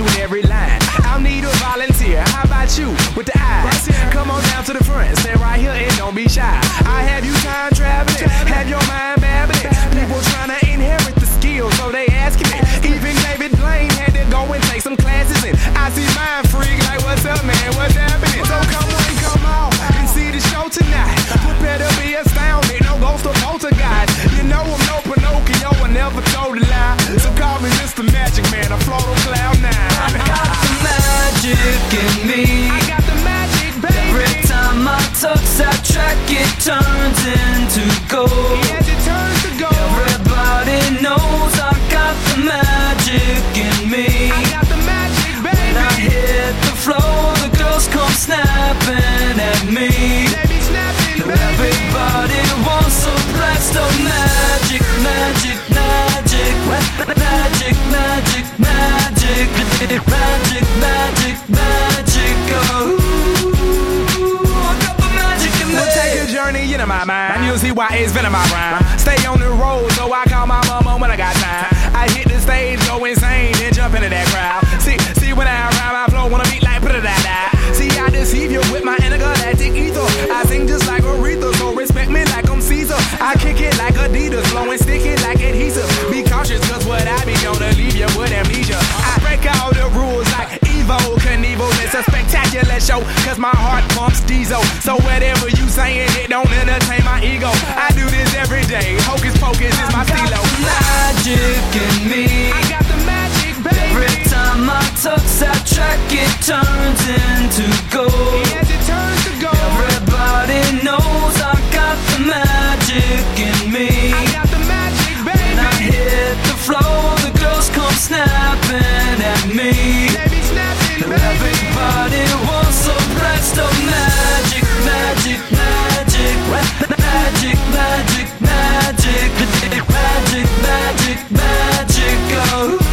With every line. I'll need a volunteer. How about you with the eyes? Come on down to the front, stand right here and don't be shy. I have you time traveling, have your mind babbling. People trying to inherit the skills, so they asking me. Even David Blaine had to go and take some classes, and I see mind freak like, what's up, man? What's happening? So come on, come on, and see the show tonight. Prepare to be astounded, no ghost or poltergeist. You know I'm no Pinocchio, I never told a lie. So call me Mr. Magic Man, I float on cloud nine. I got the magic in me. I got the magic, baby. Every time I touch that track, it turns into gold. Yes, it turns to gold. Everybody knows I got the magic in me. I got the magic, baby. When I hit the floor, the girls come snapping at me. Snapping. Everybody wants a blast of magic, magic, magic, magic, magic, magic, magic, magic, magic. magic. Oh, I got the magic in We'll take a journey into my mind. And you'll see why it's been in my rhyme. Stay on the road, so I call my mama when I got time. I hit the stage, go insane, then jump into that crowd. See, see when I rhyme, I flow, wanna beat like put it that that. See, I deceive you with my intergalactic ether. I sing just like Aretha, so respect me like I'm Caesar. I kick it like Adidas, blowing sticky like adhesive. Be cautious, cause what I be gonna leave you with amnesia. I break all the rules like Evo Knievel. It's a spectacular show, cause my heart pumps diesel. So whatever you saying, it don't entertain my ego. I do this every day. Hocus pocus is my stilo. Magic in me. I got the magic, Every baby. Time I touch that track, it turns into gold. Yes, it turns to gold. Everybody knows I got the magic in me. I got the magic, When I baby. hit the floor, the girls come snapping at me. Be snapping, baby. Everybody wants a blast of magic, magic, magic, magic, magic, magic, magic, magic, magic. Oh,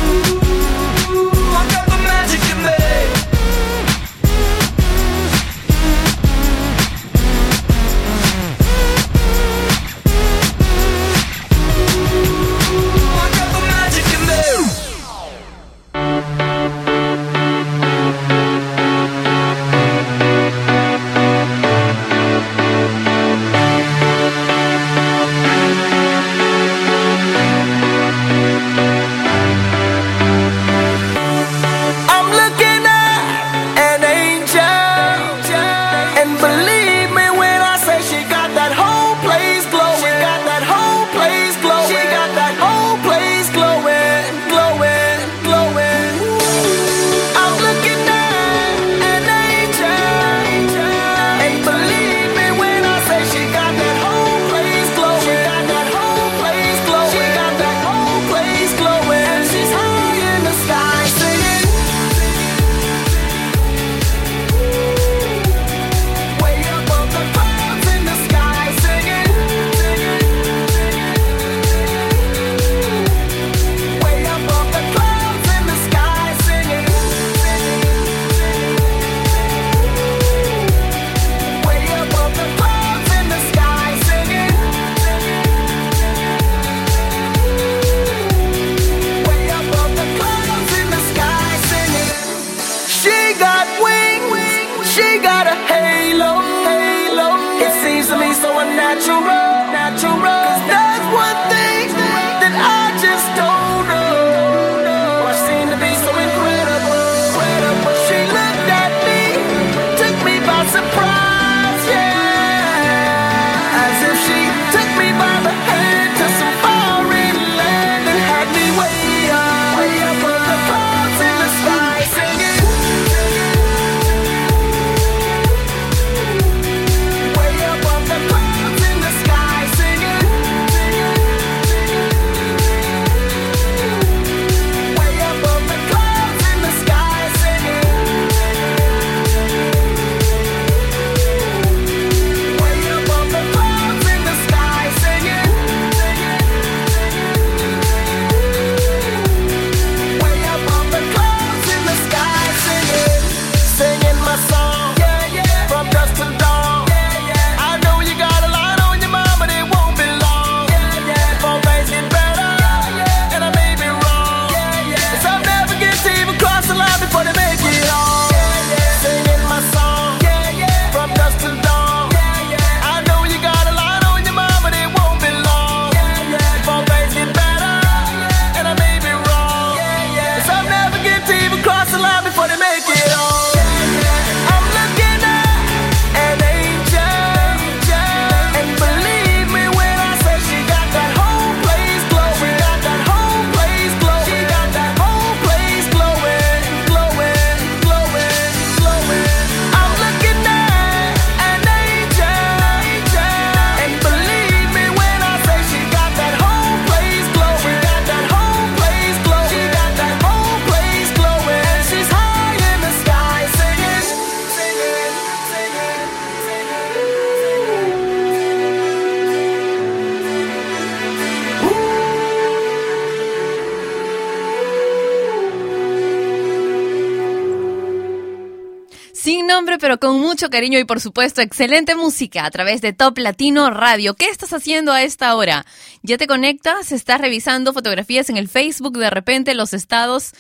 mucho cariño y por supuesto excelente música a través de Top Latino Radio. ¿Qué estás haciendo a esta hora? ¿Ya te conectas? ¿Estás revisando fotografías en el Facebook? De repente los estados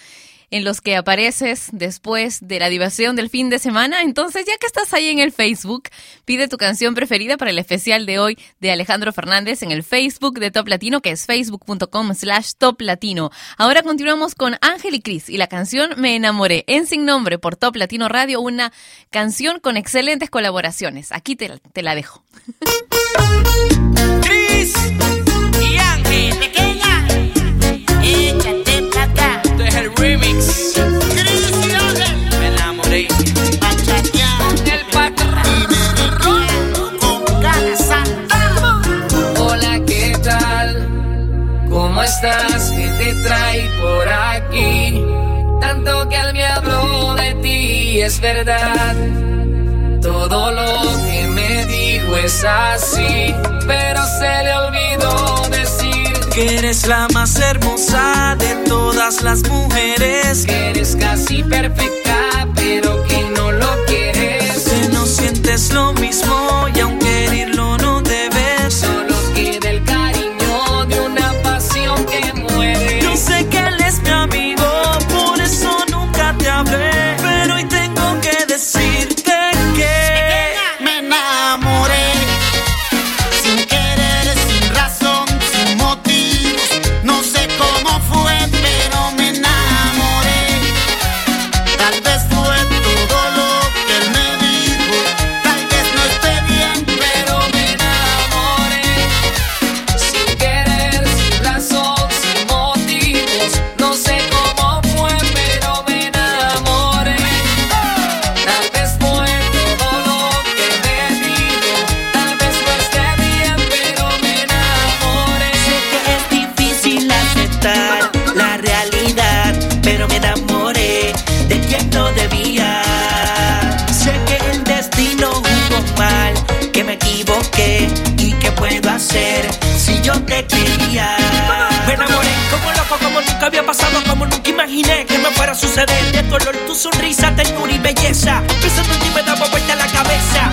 en los que apareces después de la diversión del fin de semana. Entonces, ya que estás ahí en el Facebook, pide tu canción preferida para el especial de hoy de Alejandro Fernández en el Facebook de Top Latino, que es facebook.com slash Top Latino. Ahora continuamos con Ángel y Cris y la canción Me enamoré en Sin Nombre por Top Latino Radio, una canción con excelentes colaboraciones. Aquí te, la dejo. Cris estás? ¿Qué te trae por aquí? Tanto que él me habló de ti, es verdad. Todo lo que me dijo es así, pero se le olvidó decir Que eres la más hermosa de todas las mujeres. que eres casi perfecta, pero que no lo quieres. Que no sientes lo mismo y aunque había pasado, como nunca imaginé que me fuera a suceder. De tu olor, tu sonrisa, ternura y belleza. Pensando en ti me daba vuelta la cabeza.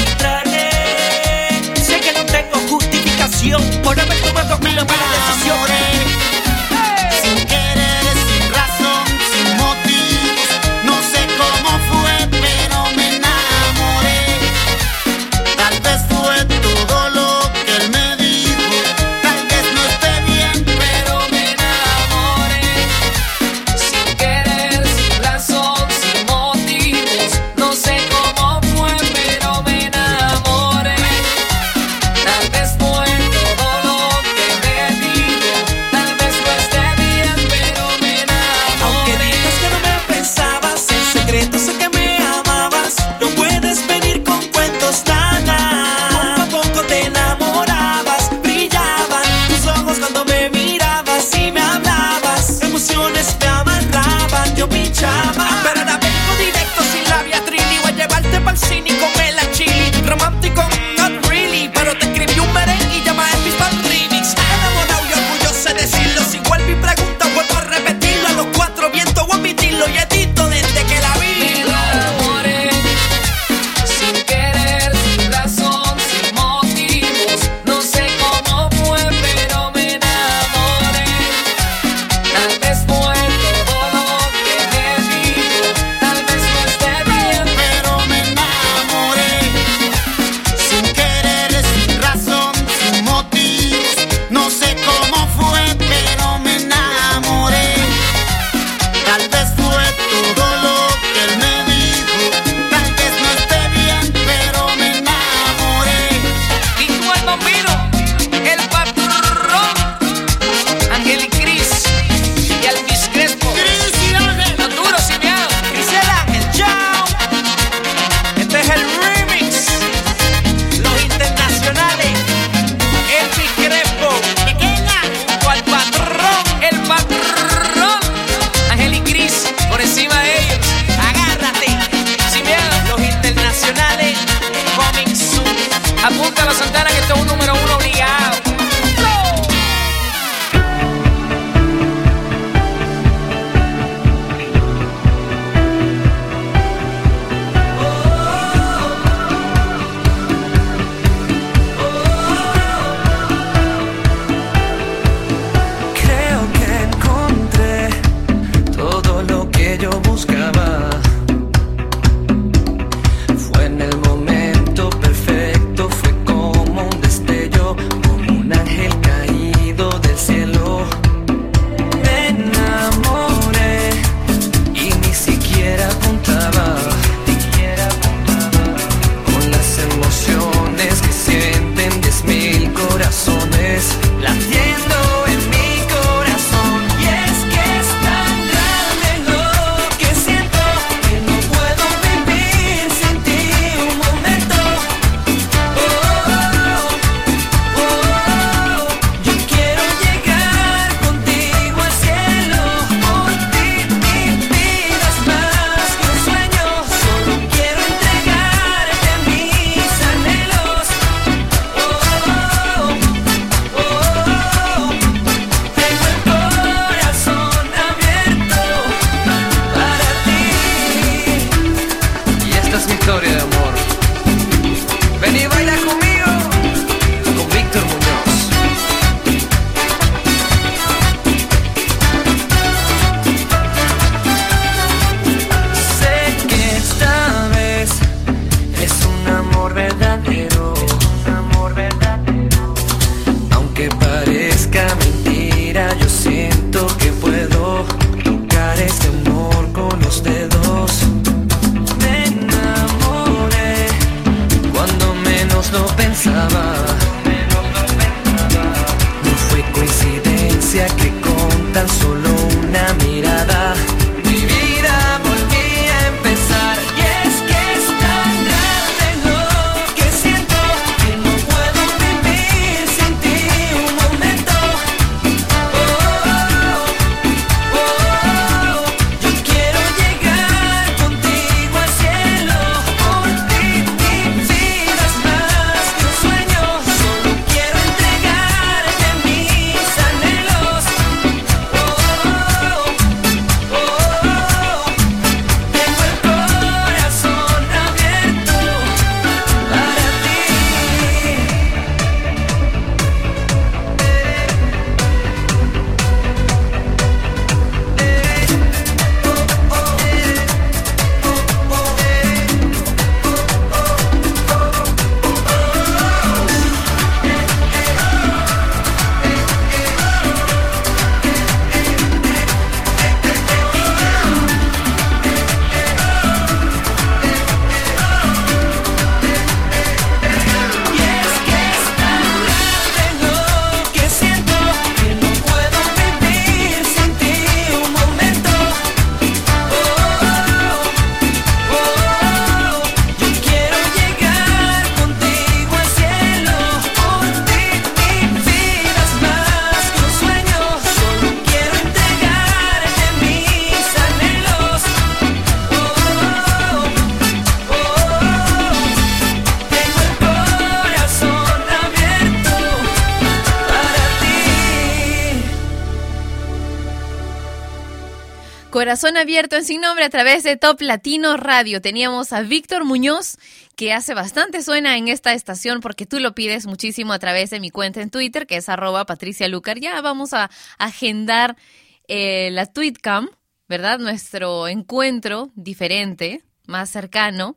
Y traté. Sé que no tengo justificación por haber tomado una mala Abierto en sin nombre a través de Top Latino Radio. Teníamos a Víctor Muñoz, que hace bastante suena en esta estación porque tú lo pides muchísimo a través de mi cuenta en Twitter, que es arroba Patricia Lucar. Ya vamos a agendar eh, la TweetCam, ¿verdad? Nuestro encuentro diferente, más cercano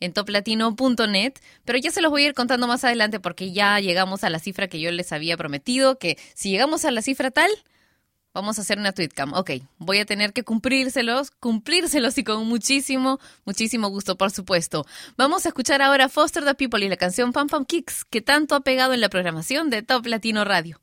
en toplatino.net, pero ya se los voy a ir contando más adelante porque ya llegamos a la cifra que yo les había prometido, que si llegamos a la cifra tal, vamos a hacer una tweetcam. Ok, voy a tener que cumplírselos, cumplírselos y con muchísimo, muchísimo gusto, por supuesto. Vamos a escuchar ahora Foster the People y la canción Pam Pam Kicks, que tanto ha pegado en la programación de Top Latino Radio.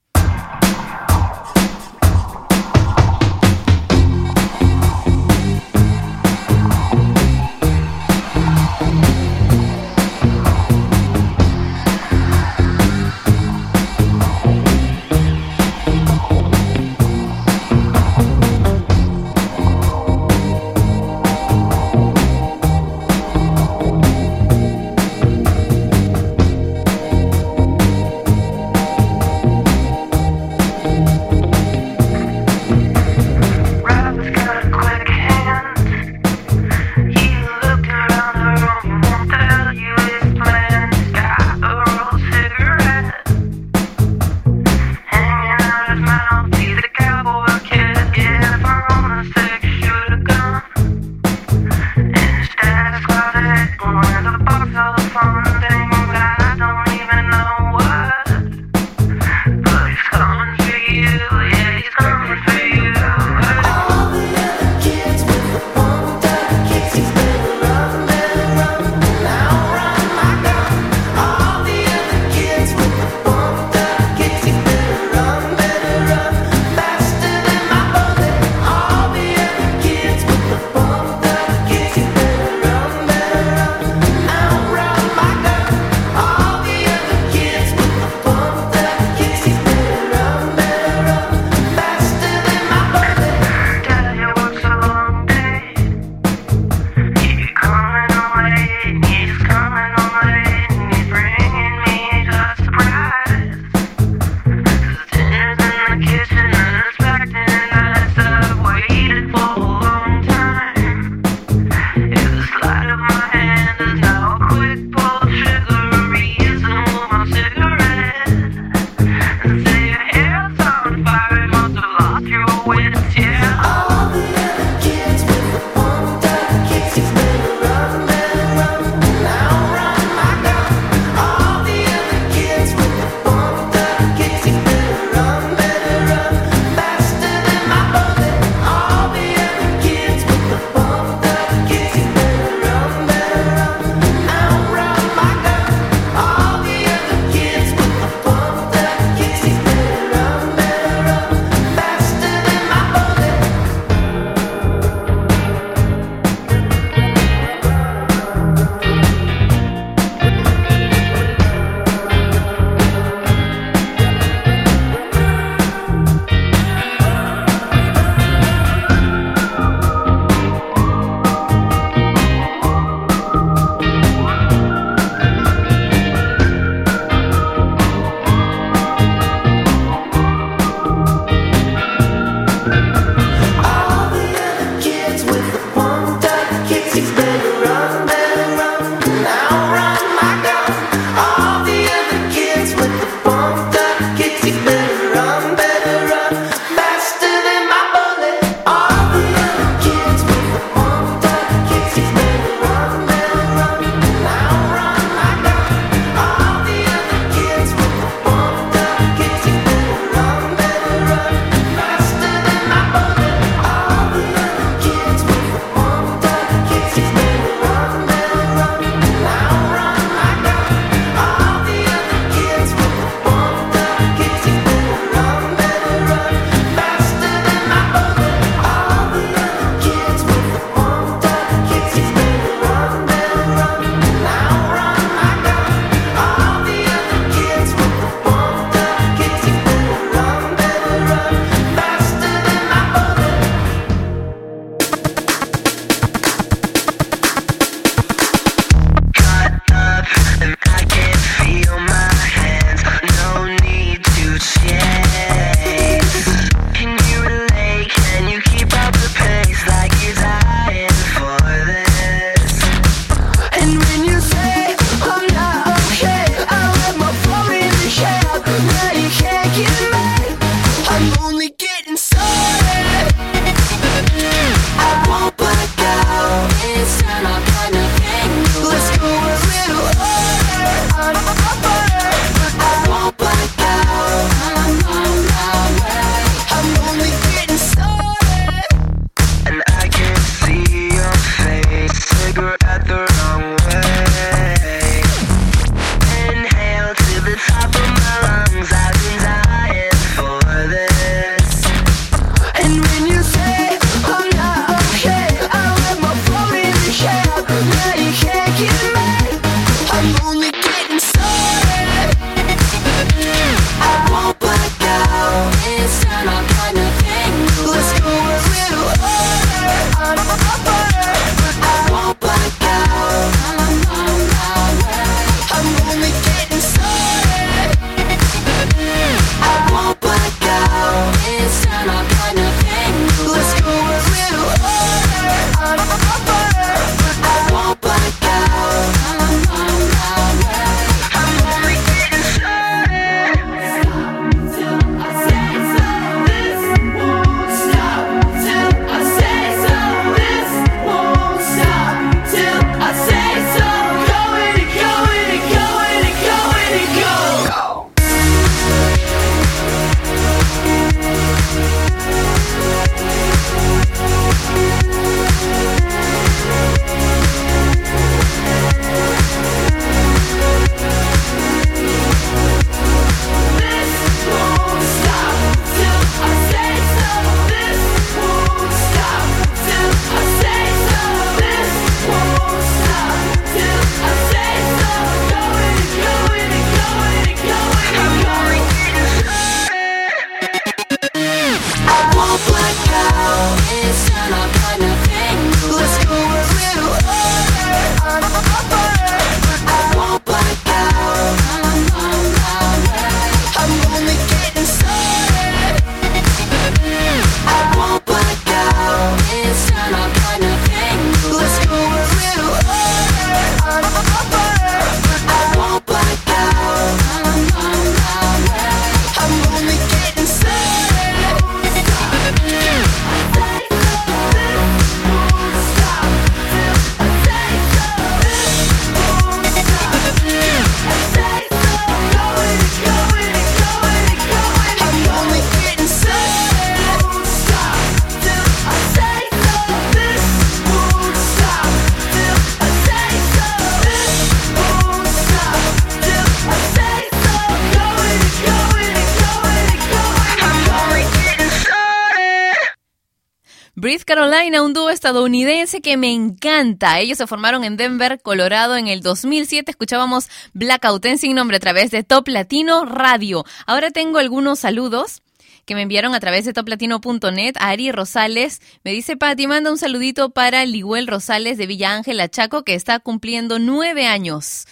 Estadounidense que me encanta. Ellos se formaron en Denver, Colorado en el 2007. Escuchábamos Blackout en sin nombre a través de Top Latino Radio. Ahora tengo algunos saludos que me enviaron a través de toplatino.net. Ari Rosales me dice, Pati, manda un saludito para Liguel Rosales de Villa Ángela Chaco, que está cumpliendo nueve años.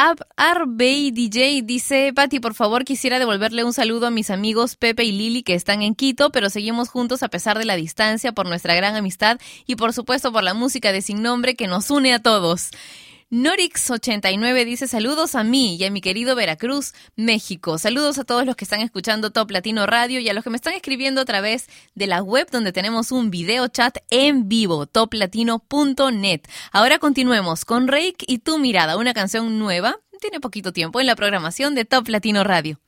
Ab Arbey DJ dice, Pati, por favor quisiera devolverle un saludo a mis amigos Pepe y Lili que están en Quito, pero seguimos juntos a pesar de la distancia por nuestra gran amistad y por supuesto por la música de Sin Nombre que nos une a todos. Norix89 dice saludos a mí y a mi querido Veracruz, México. Saludos a todos los que están escuchando Top Latino Radio y a los que me están escribiendo a través de la web donde tenemos un video chat en vivo, toplatino.net. Ahora continuemos con Reik y Tu Mirada, una canción nueva, tiene poquito tiempo en la programación de Top Latino Radio.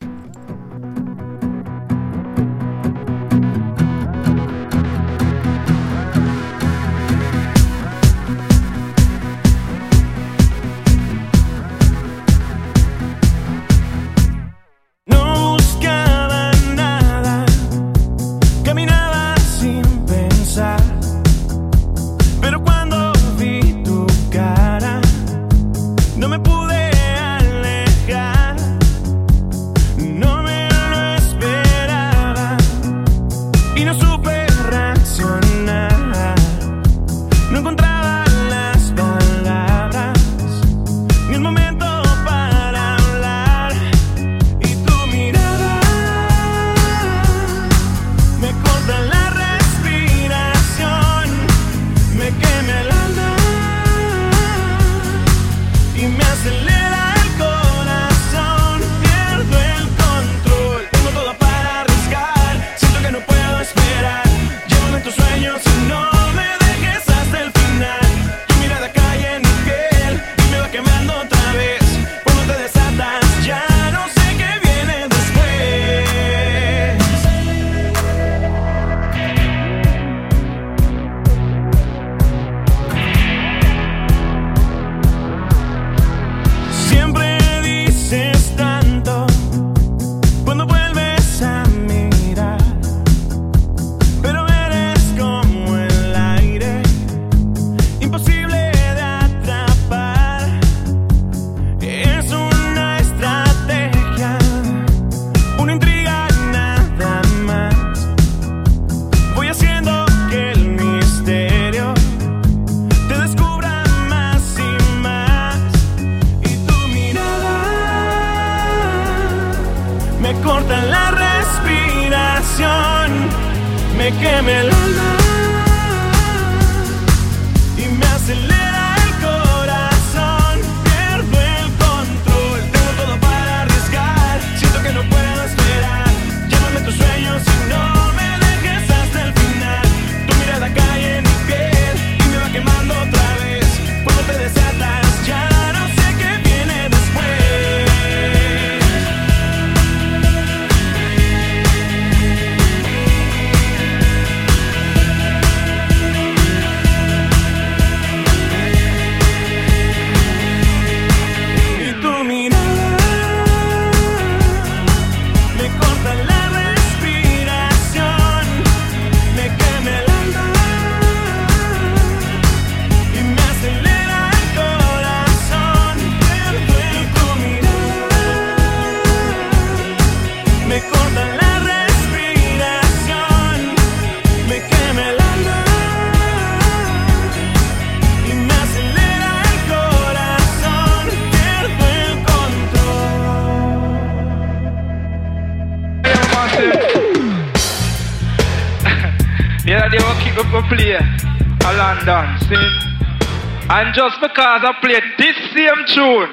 Just because I played this same tune,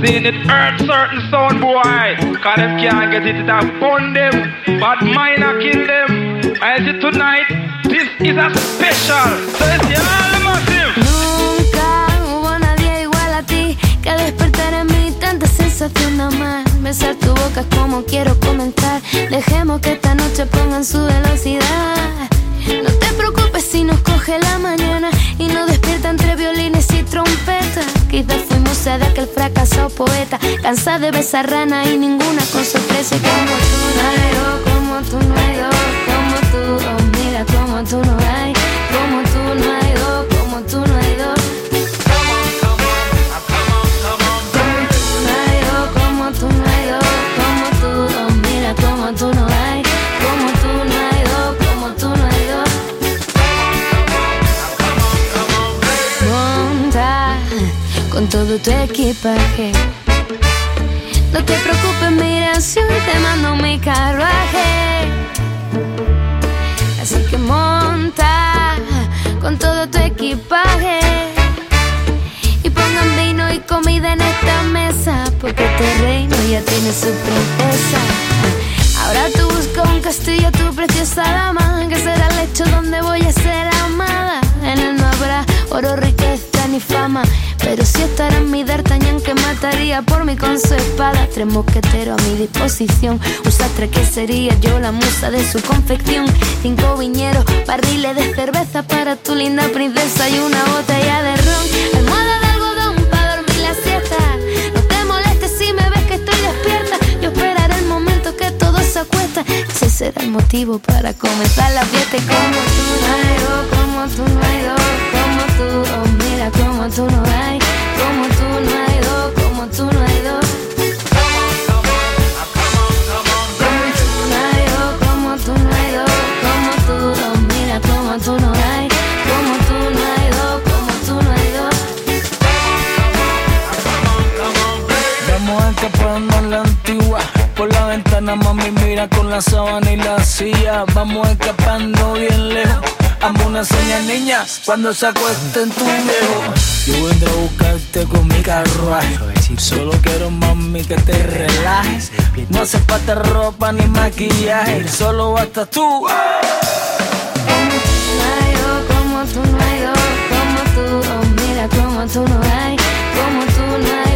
seeing it hurt certain sound boy, cause them can't get it, it bun them, but mine a kill them. I see tonight, this is a special, so it's the massive. Nunca hubo nadie igual a ti que despertar en mí tanta sensación de amar. Besar tu boca es como quiero comentar. Dejemos que esta noche pongan su velocidad. No te preocupes si nos coge la mañana Quizás fuimos sed de aquel fracasado poeta, cansada de besar rana y ninguna cosa ofrece como tú no hay como tú no hay como tú, oh mira como tú no hay, todo tu equipaje. No te preocupes, mira, si te mando mi carruaje. Así que monta con todo tu equipaje. Y pongan vino y comida en esta mesa. Porque este reino ya tiene su princesa. Ahora tú buscas un castillo, tu preciosa dama. Que será el lecho donde voy a ser amada. En él no habrá oro, riqueza ni fama. Pero sí estará mi D'Artagnan que mataría por mí con su espada. Tres mosqueteros a mi disposición. Un sastre que sería yo la musa de su confección. Cinco viñeros, barriles de cerveza para tu linda princesa y una botella de ron. Almohada de algodón para dormir la siesta. No te molestes si me ves que estoy despierta. Yo esperaré el momento que todo se acuesta. Ese será el motivo para comenzar la fiesta. Y como tú no hay dos, como tú no hay dos, como tú, oh como tú no hay, como tú no hay mami, mira con la sábana y la silla. Vamos escapando bien lejos. Amo una señal niña cuando se acuesta en tu viejo. Yo vendré a buscarte con mi carruaje. Solo quiero, mami, que te relajes. No hace falta ropa ni maquillaje. Solo basta tú. Como tú no hay como tú, oh mira como tú no hay, como tú no hay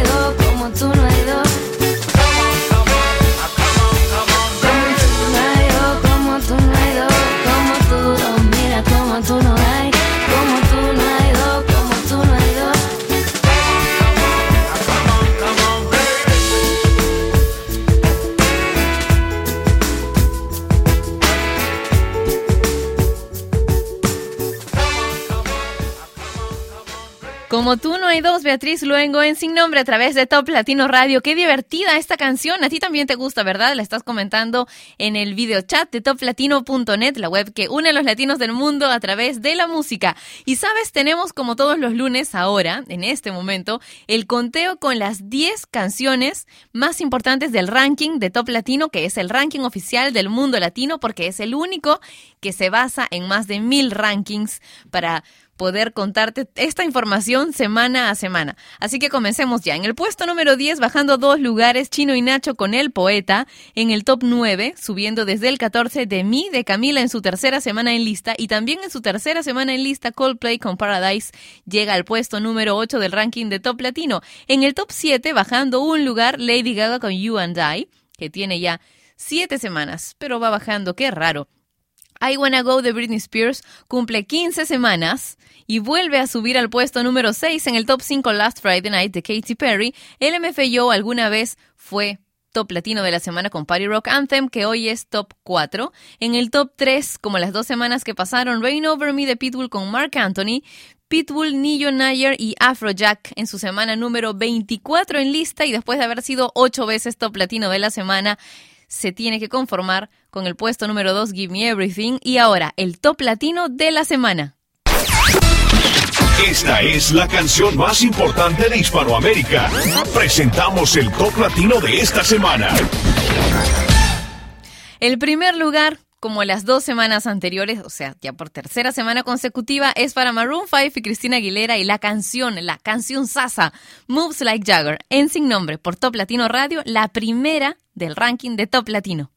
Como tú no hay dos, Beatriz Luengo en Sin Nombre a través de Top Latino Radio. Qué divertida esta canción. A ti también te gusta, ¿verdad? La estás comentando en el video chat de toplatino.net, la web que une a los latinos del mundo a través de la música. Y sabes, tenemos como todos los lunes ahora, en este momento, el conteo con las 10 canciones más importantes del ranking de Top Latino, que es el ranking oficial del mundo latino, porque es el único que se basa en más de mil rankings para poder contarte esta información semana a semana. Así que comencemos ya. En el puesto número 10, bajando dos lugares, Chino y Nacho con El Poeta. En el top 9, subiendo desde el 14, De mí, de Camila en su tercera semana en lista. Y también en su tercera semana en lista, Coldplay con Paradise llega al puesto número 8 del ranking de Top Latino. En el top 7, bajando un lugar, Lady Gaga con You and I, que tiene ya siete semanas, pero va bajando, qué raro. I Wanna Go de Britney Spears cumple 15 semanas y vuelve a subir al puesto número 6 en el top 5 Last Friday Night de Katy Perry. El MFYO alguna vez fue top latino de la semana con Party Rock Anthem, que hoy es top 4. En el top 3, como las dos semanas que pasaron, Rain Over Me de Pitbull con Mark Anthony. Pitbull, Nillo Nayer y Afrojack en su semana número 24 en lista y después de haber sido ocho veces top latino de la semana, se tiene que conformar con el puesto número 2, Give Me Everything, y ahora el top latino de la semana. Esta es la canción más importante de Hispanoamérica. Presentamos el top latino de esta semana. El primer lugar, como las dos semanas anteriores, o sea, ya por tercera semana consecutiva, es para Maroon 5 y Cristina Aguilera y la canción, la canción Sasa, Moves Like Jagger, en sin nombre por Top Latino Radio, la primera del ranking de Top Latino.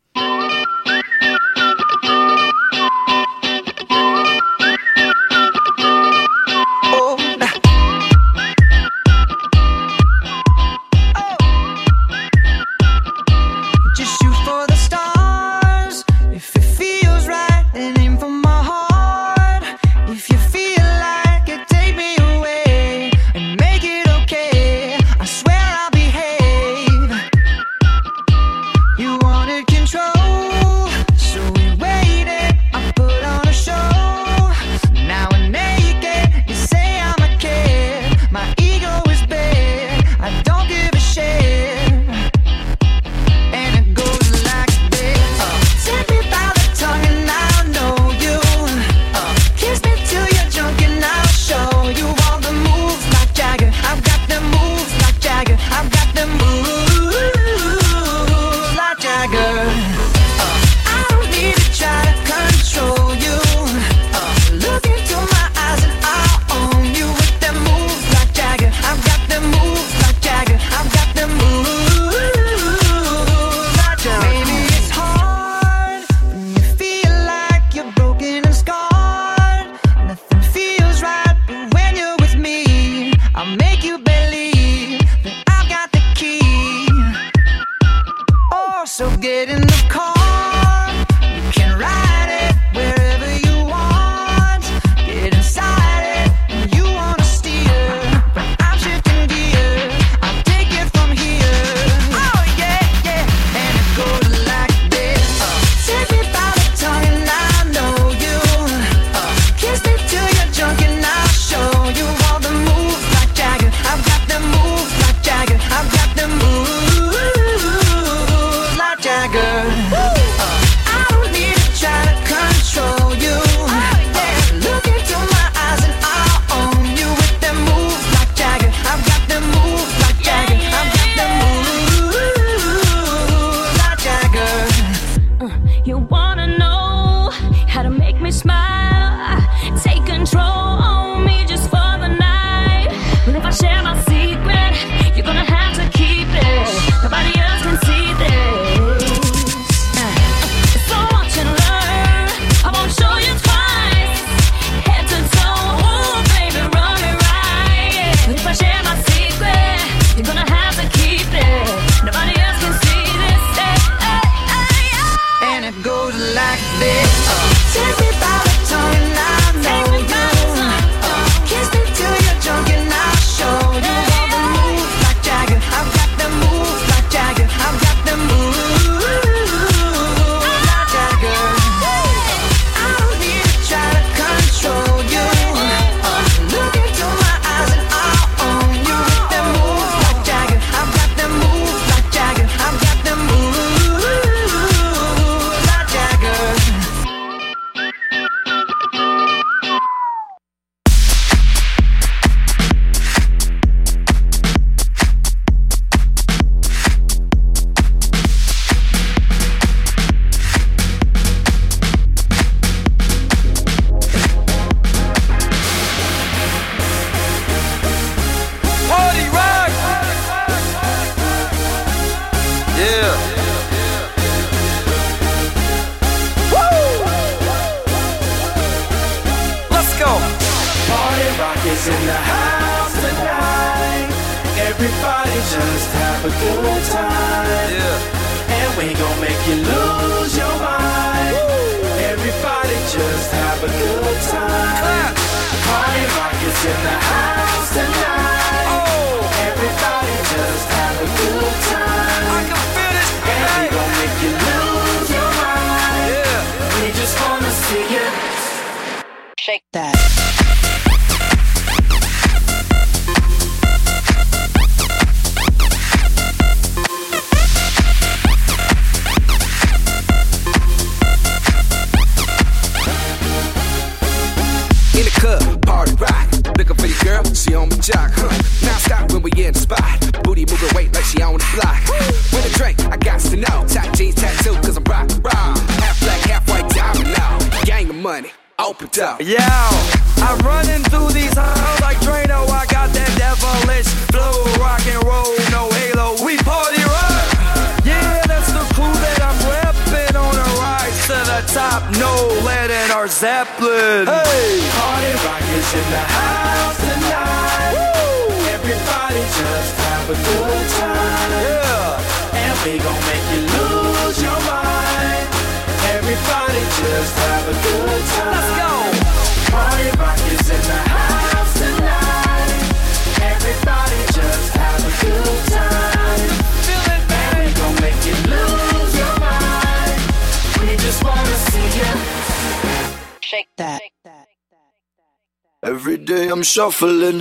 Shuffling.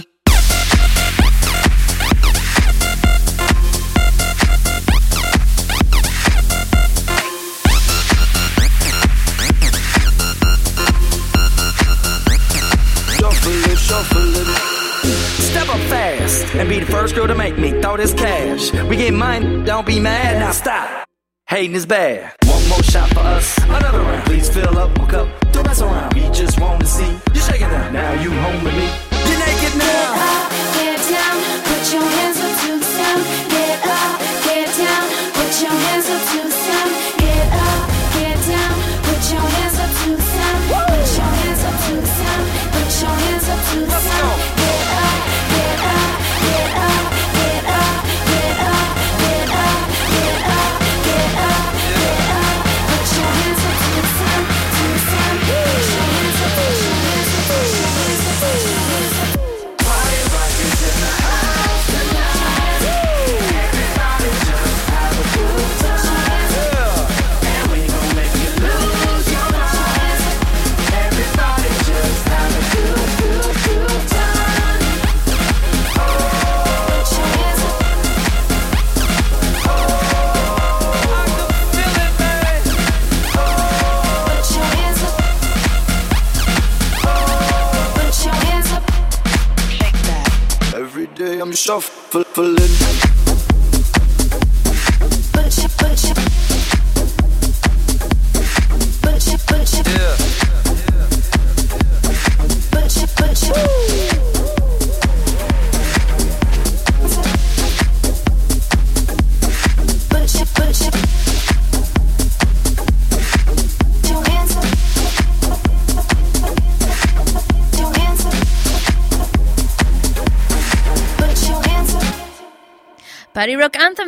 Shuffling, shuffling. Step up fast and be the first girl to make me throw this cash. We get mine, don't be mad. Now stop. Hating is bad. Day I'm shuffling.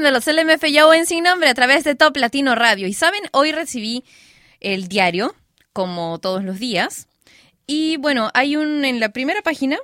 De los LMFAO en Sin Nombre a través de Top Latino Radio. Y saben, hoy recibí el diario, como todos los días. Y bueno, hay un, en la primera página,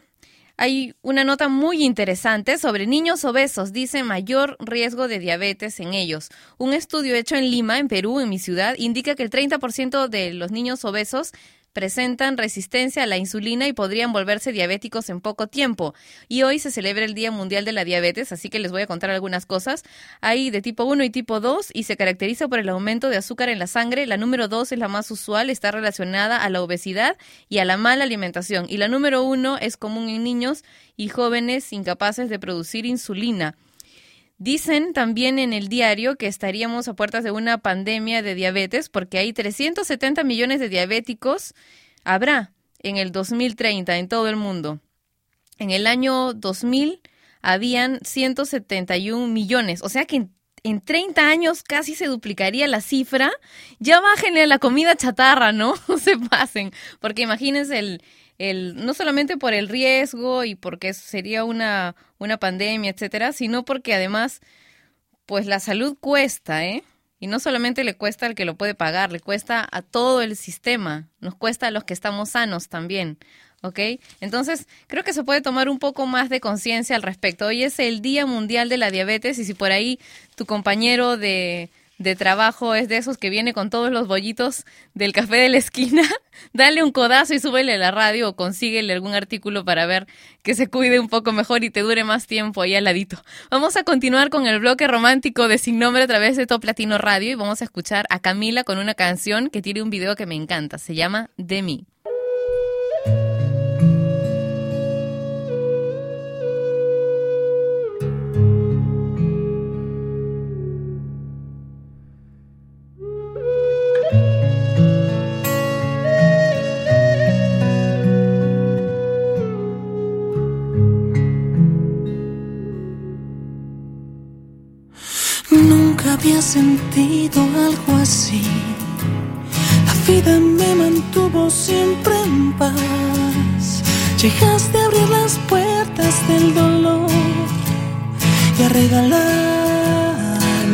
hay una nota muy interesante sobre niños obesos. Dice mayor riesgo de diabetes en ellos. Un estudio hecho en Lima, en Perú, en mi ciudad, indica que el 30% de los niños obesos presentan resistencia a la insulina y podrían volverse diabéticos en poco tiempo. Y hoy se celebra el Día Mundial de la Diabetes, así que les voy a contar algunas cosas. Hay de tipo 1 y tipo 2 y se caracteriza por el aumento de azúcar en la sangre. La número 2 es la más usual, está relacionada a la obesidad y a la mala alimentación. Y la número 1 es común en niños y jóvenes incapaces de producir insulina. Dicen también en el diario que estaríamos a puertas de una pandemia de diabetes porque hay 370 millones de diabéticos, habrá en el 2030 en todo el mundo. En el año 2000 habían 171 millones, o sea que en, en 30 años casi se duplicaría la cifra. Ya bájenle a la comida chatarra, ¿no? Se pasen, porque imagínense el, el, no solamente por el riesgo y porque sería una, una pandemia, etcétera, sino porque además, pues la salud cuesta, ¿eh? Y no solamente le cuesta al que lo puede pagar, le cuesta a todo el sistema, nos cuesta a los que estamos sanos también. ¿Ok? Entonces, creo que se puede tomar un poco más de conciencia al respecto. Hoy es el Día Mundial de la Diabetes y si por ahí tu compañero de, de trabajo es de esos que viene con todos los bollitos del café de la esquina, dale un codazo y súbele a la radio o consíguele algún artículo para ver que se cuide un poco mejor y te dure más tiempo ahí al ladito. Vamos a continuar con el bloque romántico de Sin Nombre a través de Top Latino Radio y vamos a escuchar a Camila con una canción que tiene un video que me encanta. Se llama De mí. Había sentido algo así. La vida me mantuvo siempre en paz. Llegaste a abrir las puertas del dolor y a regalarme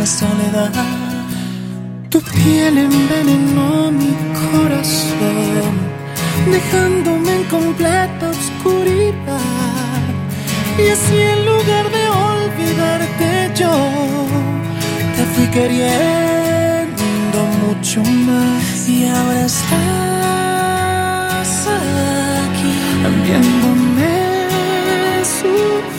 soledad. Tu piel envenenó mi corazón, dejándome en completa oscuridad. Y así en lugar de olvidarte yo, queriendo mucho más. Y ahora estás aquí, viéndome sufrir.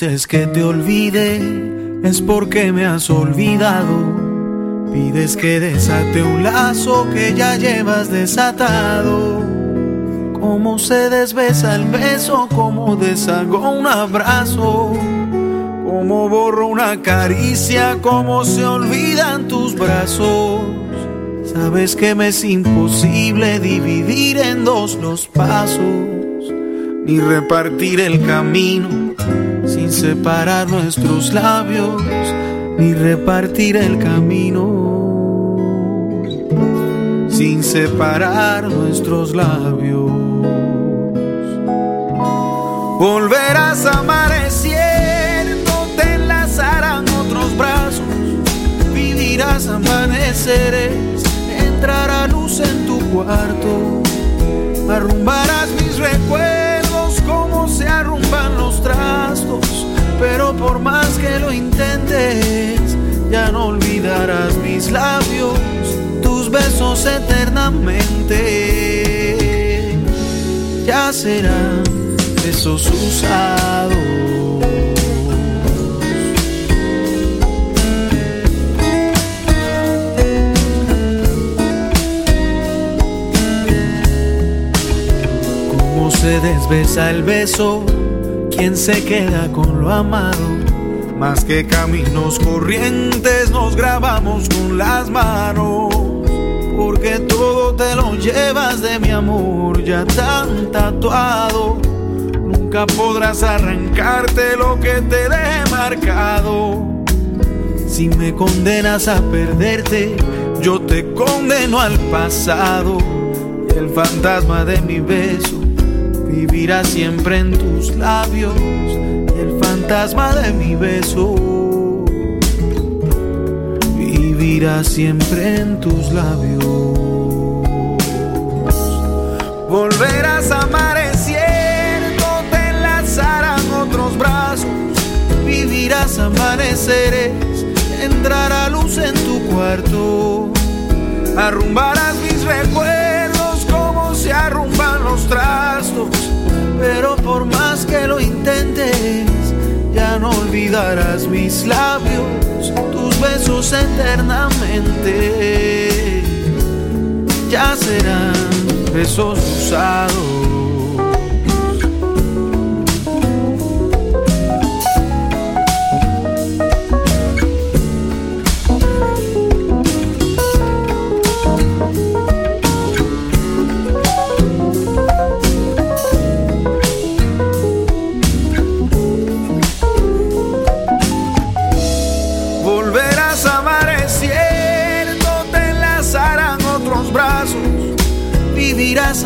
Dices que te olvide, es porque me has olvidado. Pides que desate un lazo que ya llevas desatado. Cómo se desbesa el beso, cómo deshago un abrazo. Cómo borro una caricia, cómo se olvidan tus brazos. Sabes que me es imposible dividir en dos los pasos, ni repartir el camino sin separar nuestros labios, ni repartir el camino sin separar nuestros labios. Volverás a amanecer, no te enlazarán otros brazos, vivirás amaneceres, entrará luz en tu cuarto, arrumbarás mis recuerdos arrumban los trastos, pero por más que lo intentes, ya no olvidarás mis labios, tus besos eternamente, ya serán besos usados. Se desbesa el beso, quién se queda con lo amado. Más que caminos corrientes nos grabamos con las manos. Porque todo te lo llevas de mi amor ya tan tatuado. Nunca podrás arrancarte lo que te deje marcado. Si me condenas a perderte, yo te condeno al pasado. Y el fantasma de mi beso vivirá siempre en tus labios. Y el fantasma de mi beso vivirá siempre en tus labios. Volverás a amanecer, no te enlazarán otros brazos. Vivirás amaneceres, entrará luz en tu cuarto. Arrumbarás mis recuerdos los. Pero por más que lo intentes, ya no olvidarás mis labios, tus besos eternamente. Ya serán besos usados.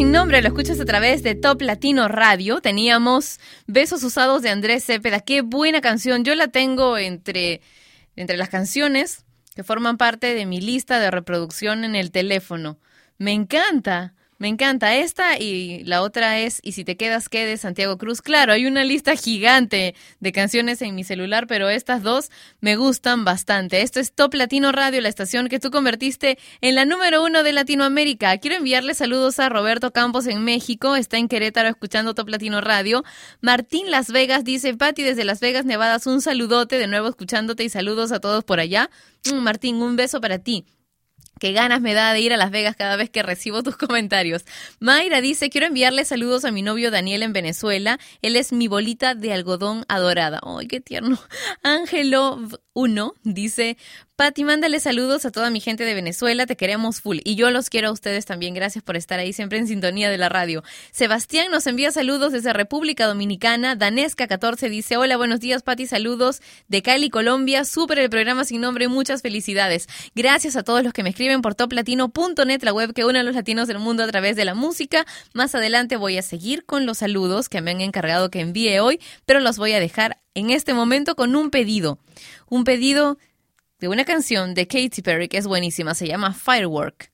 Sin nombre, lo escuchas a través de Top Latino Radio. Teníamos Besos Usados de Andrés Cepeda. Qué buena canción. Yo la tengo entre, entre las canciones que forman parte de mi lista de reproducción en el teléfono. Me encanta. Me encanta esta y la otra es Y si te quedas, que de Santiago Cruz. Claro, hay una lista gigante de canciones en mi celular, pero estas dos me gustan bastante. Esto es Top Latino Radio, la estación que tú convertiste en la número uno de Latinoamérica. Quiero enviarle saludos a Roberto Campos en México, está en Querétaro escuchando Top Latino Radio. Martín Las Vegas dice, Pati desde Las Vegas, Nevadas, un saludote de nuevo escuchándote y saludos a todos por allá. Mm, Martín, un beso para ti. Qué ganas me da de ir a Las Vegas cada vez que recibo tus comentarios. Mayra dice, quiero enviarle saludos a mi novio Daniel en Venezuela. Él es mi bolita de algodón adorada. ¡Ay, qué tierno! Ángelo 1 dice, Pati, mándale saludos a toda mi gente de Venezuela, te queremos full. Y yo los quiero a ustedes también, gracias por estar ahí siempre en sintonía de la radio. Sebastián nos envía saludos desde República Dominicana. Danesca14 dice, hola, buenos días Pati, saludos de Cali, Colombia. Súper el programa sin nombre, muchas felicidades. Gracias a todos los que me escriben por toplatino.net, la web que une a los latinos del mundo a través de la música. Más adelante voy a seguir con los saludos que me han encargado que envíe hoy, pero los voy a dejar en este momento con un pedido. Un pedido de una canción de Katy Perry que es buenísima, se llama Firework.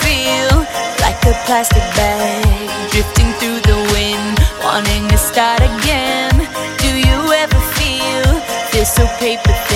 Feel a plastic bag drifting through the wind, wanting to start again? Do you ever feel this so paper thin,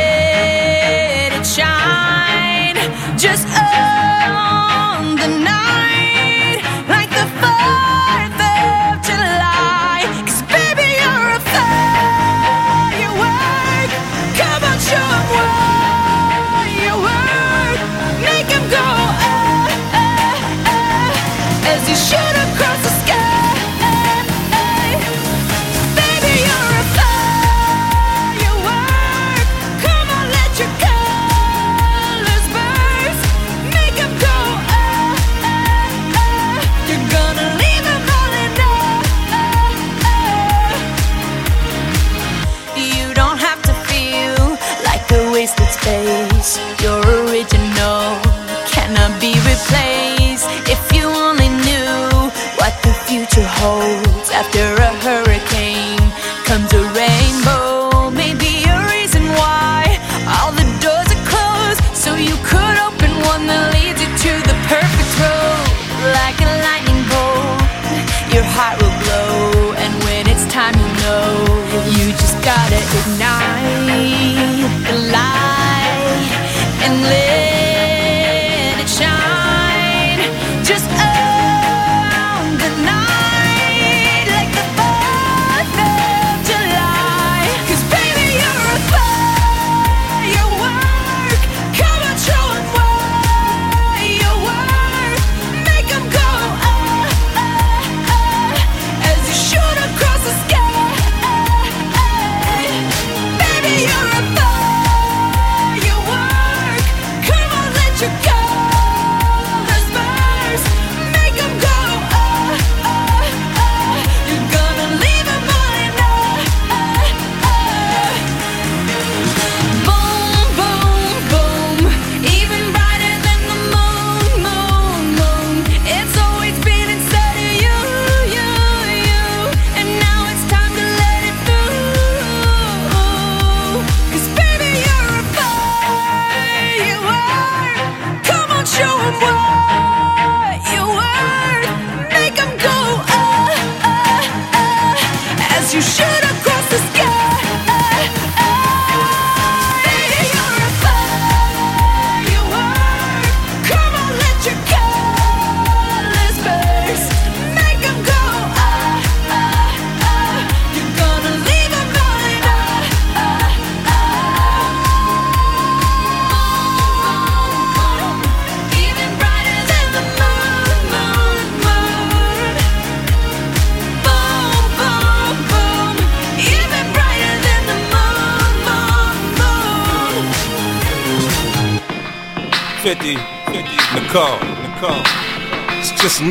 space. You're original, cannot be replaced. If you only knew what the future holds after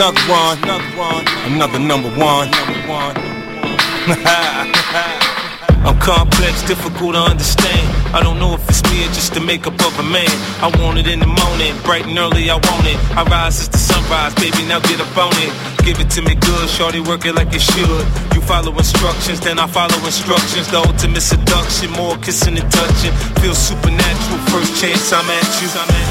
another one, another one, another number one. I'm complex, difficult to understand. I don't know if it's me or just the makeup of a man. I want it in the morning, bright and early, I want it. I rise as the sunrise, baby, now get up on it. Give it to me good, shorty, work it like it should. You follow instructions, then I follow instructions. The ultimate seduction, more kissing and touching. Feel supernatural, first chance I'm at you. Come here, baby,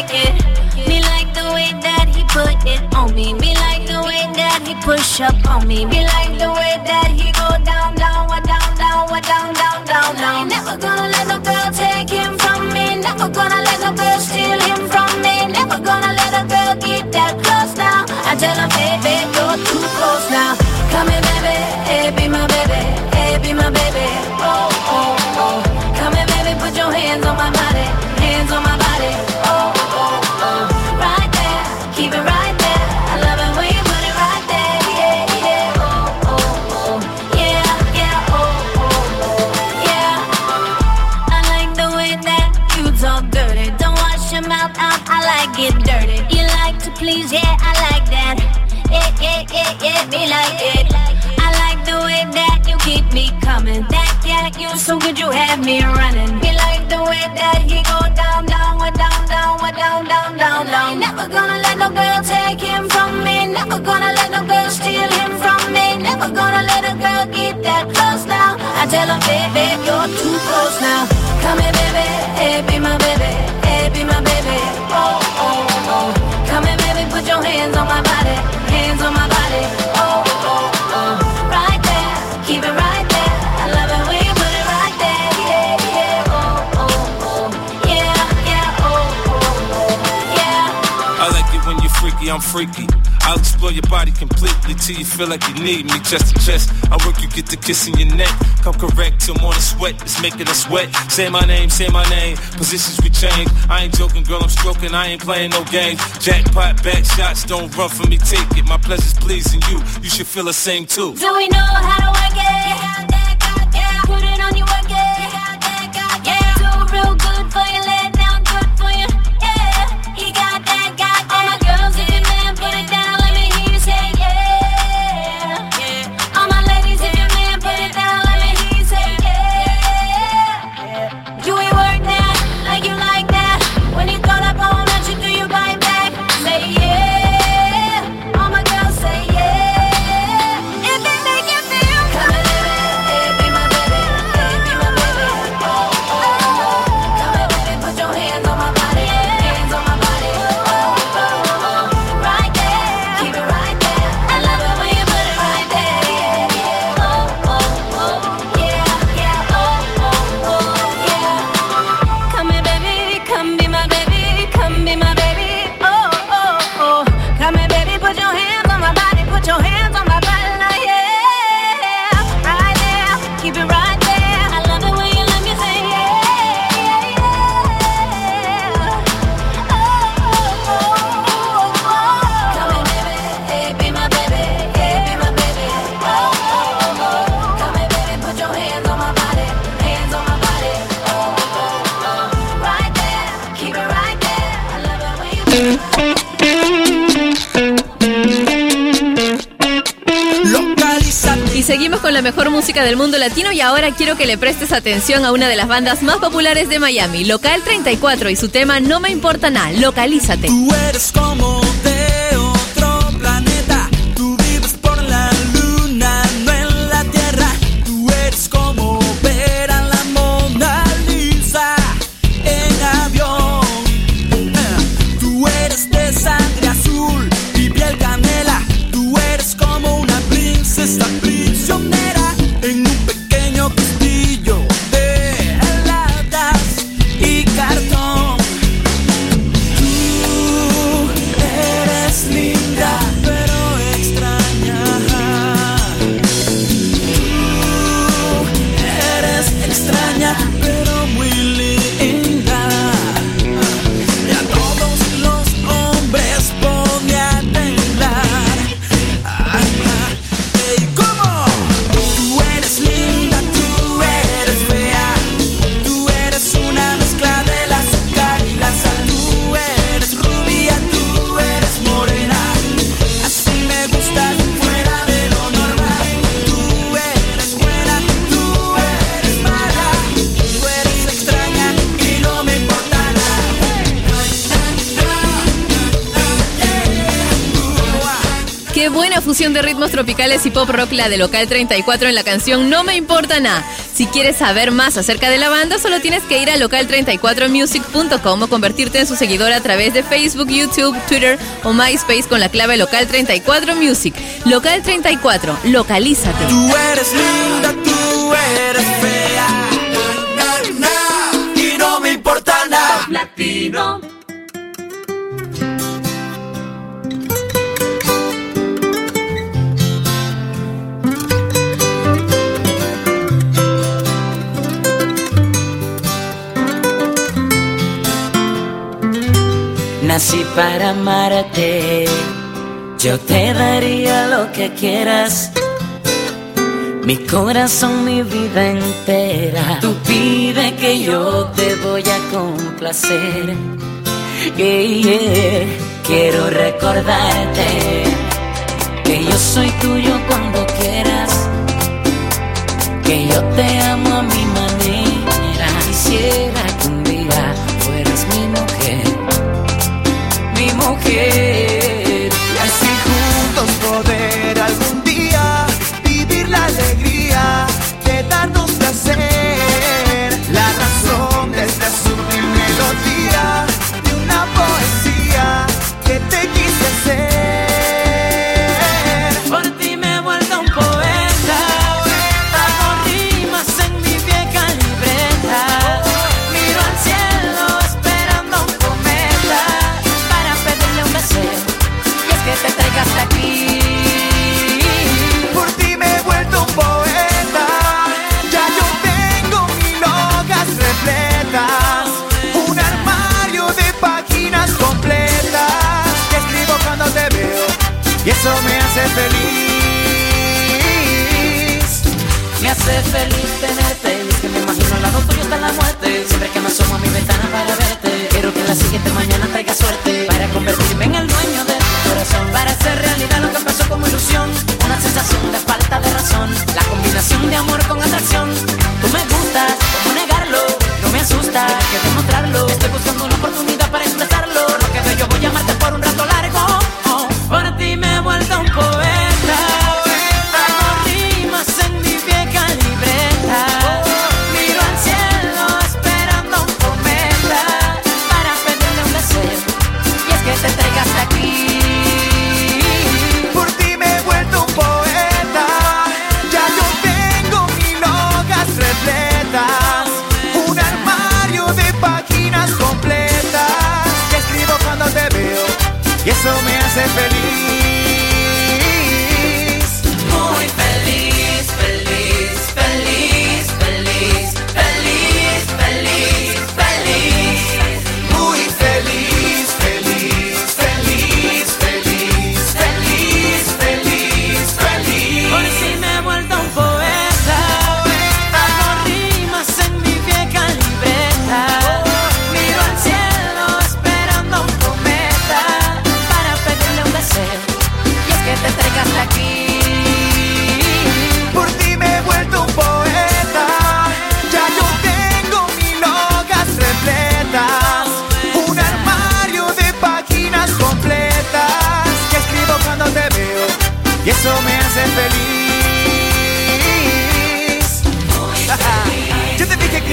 like it. Me like the way that he put it on me. Me like the way that he push up on me. Me like the way that he go down, down, wa down, down, wa down, down, down, down. Never gonna let no girl take him from me. Never gonna let no girl steal him from me. Never gonna let a girl get that close now. I tell him, baby, you're too close now. Come here, baby, like it. I like the way that you keep me coming. That yeah, you so good, you have me running. You like the way that he go down, down, down, down, down, down, down, down. Never gonna let no girl take him from me. Never gonna let no girl steal him from me. Never gonna let a girl get that close now. I tell him, baby, you're too close now. Come here, baby, hey, be my baby, be my baby. Oh, oh, oh. Come here, baby, put your hands on my body, hands on my body. Oh, I'm freaky. I'll explore your body completely till you feel like you need me chest to chest. I work you get the kiss in your neck. Come correct till morning sweat. It's making us sweat. Say my name, say my name. Positions we change. I ain't joking, girl, I'm stroking. I ain't playing no games. Jackpot, back shots, don't run for me, take it. My pleasure's pleasing you. You should feel the same too. Do we know how to work it? Del mundo latino y ahora quiero que le prestes atención a una de las bandas más populares de Miami, Local 34 y su tema No me importa nada, localízate. Ritmos tropicales y pop rock la de Local 34 en la canción No Me Importa Nada. Si quieres saber más acerca de la banda, solo tienes que ir a local34music.com o convertirte en su seguidor a través de Facebook, YouTube, Twitter o MySpace con la clave Local 34 Music. Local 34, localízate. Tú eres linda, tú eres fea. Na, na, y no me importa nada. Latino. Nací para amarte, yo te daría lo que quieras. Mi corazón, mi vida entera. Tú pide que yo te voy a complacer. Yeah. Quiero recordarte que yo soy tuyo cuando quieras. Que yo te mi hace feliz. Me hace feliz tenerte. Y es que me imagino al lado tuyo está la muerte. Siempre que me asomo a mi ventana para verte. Quiero que la siguiente mañana traiga suerte. Para convertirme en el dueño de tu corazón. Para hacer realidad lo que empezó como ilusión. Una sensación de falta de razón. La combinación de amor con atracción. Tú me gustas, ¿cómo negarlo? No me asusta, hay que demostrarlo. Estoy buscando una oportunidad para expresarlo. Lo que veo yo voy a amarte por un rato largo hace feliz.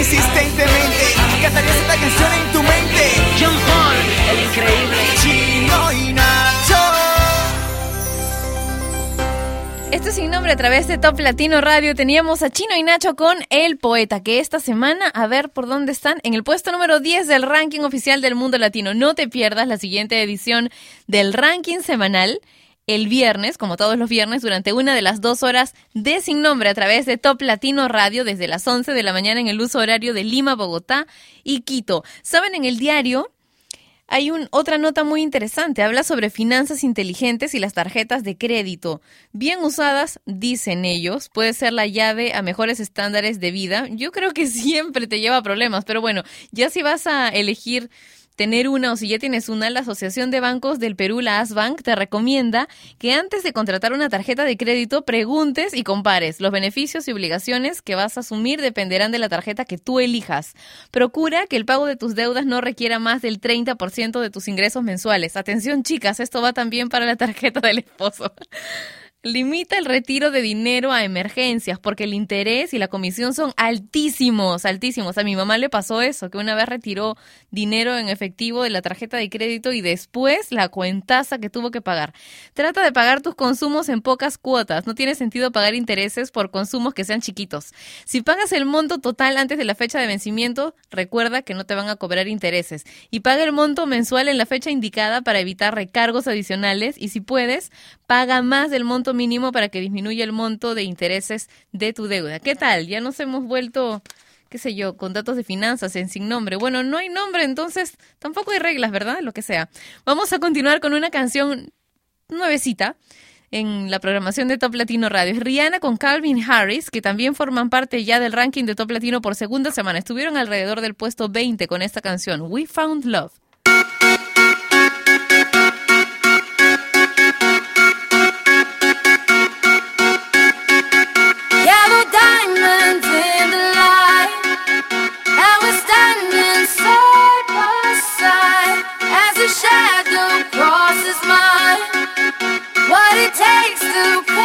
Insistentemente cantarías esta canción en tu mente. John Paul, el increíble Chino y Nacho. Esto es sin nombre a través de Top Latino Radio. Teníamos a Chino y Nacho con El Poeta, que esta semana, a ver por dónde están, en el puesto número 10 del ranking oficial del mundo latino. No te pierdas la siguiente edición del ranking semanal el viernes, como todos los viernes, durante una de las dos horas de Sin Nombre a través de Top Latino Radio desde las 11 de la mañana en el uso horario de Lima, Bogotá y Quito. Saben, en el diario hay un, otra nota muy interesante. Habla sobre finanzas inteligentes y las tarjetas de crédito. Bien usadas, dicen ellos, puede ser la llave a mejores estándares de vida. Yo creo que siempre te lleva a problemas, pero bueno, ya si vas a elegir tener una o si ya tienes una, la Asociación de Bancos del Perú, la ASBank, te recomienda que antes de contratar una tarjeta de crédito preguntes y compares. Los beneficios y obligaciones que vas a asumir dependerán de la tarjeta que tú elijas. Procura que el pago de tus deudas no requiera más del 30% de tus ingresos mensuales. Atención chicas, esto va también para la tarjeta del esposo. Limita el retiro de dinero a emergencias porque el interés y la comisión son altísimos, altísimos. A mi mamá le pasó eso, que una vez retiró dinero en efectivo de la tarjeta de crédito y después la cuentaza que tuvo que pagar. Trata de pagar tus consumos en pocas cuotas. No tiene sentido pagar intereses por consumos que sean chiquitos. Si pagas el monto total antes de la fecha de vencimiento, recuerda que no te van a cobrar intereses. Y paga el monto mensual en la fecha indicada para evitar recargos adicionales y si puedes, paga más del monto mínimo para que disminuya el monto de intereses de tu deuda. ¿Qué tal? Ya nos hemos vuelto, qué sé yo, con datos de finanzas en sin nombre. Bueno, no hay nombre, entonces tampoco hay reglas, ¿verdad? Lo que sea. Vamos a continuar con una canción nuevecita en la programación de Top Latino Radio. Es Rihanna con Calvin Harris, que también forman parte ya del ranking de Top Latino por segunda semana. Estuvieron alrededor del puesto 20 con esta canción, We Found Love. Takes to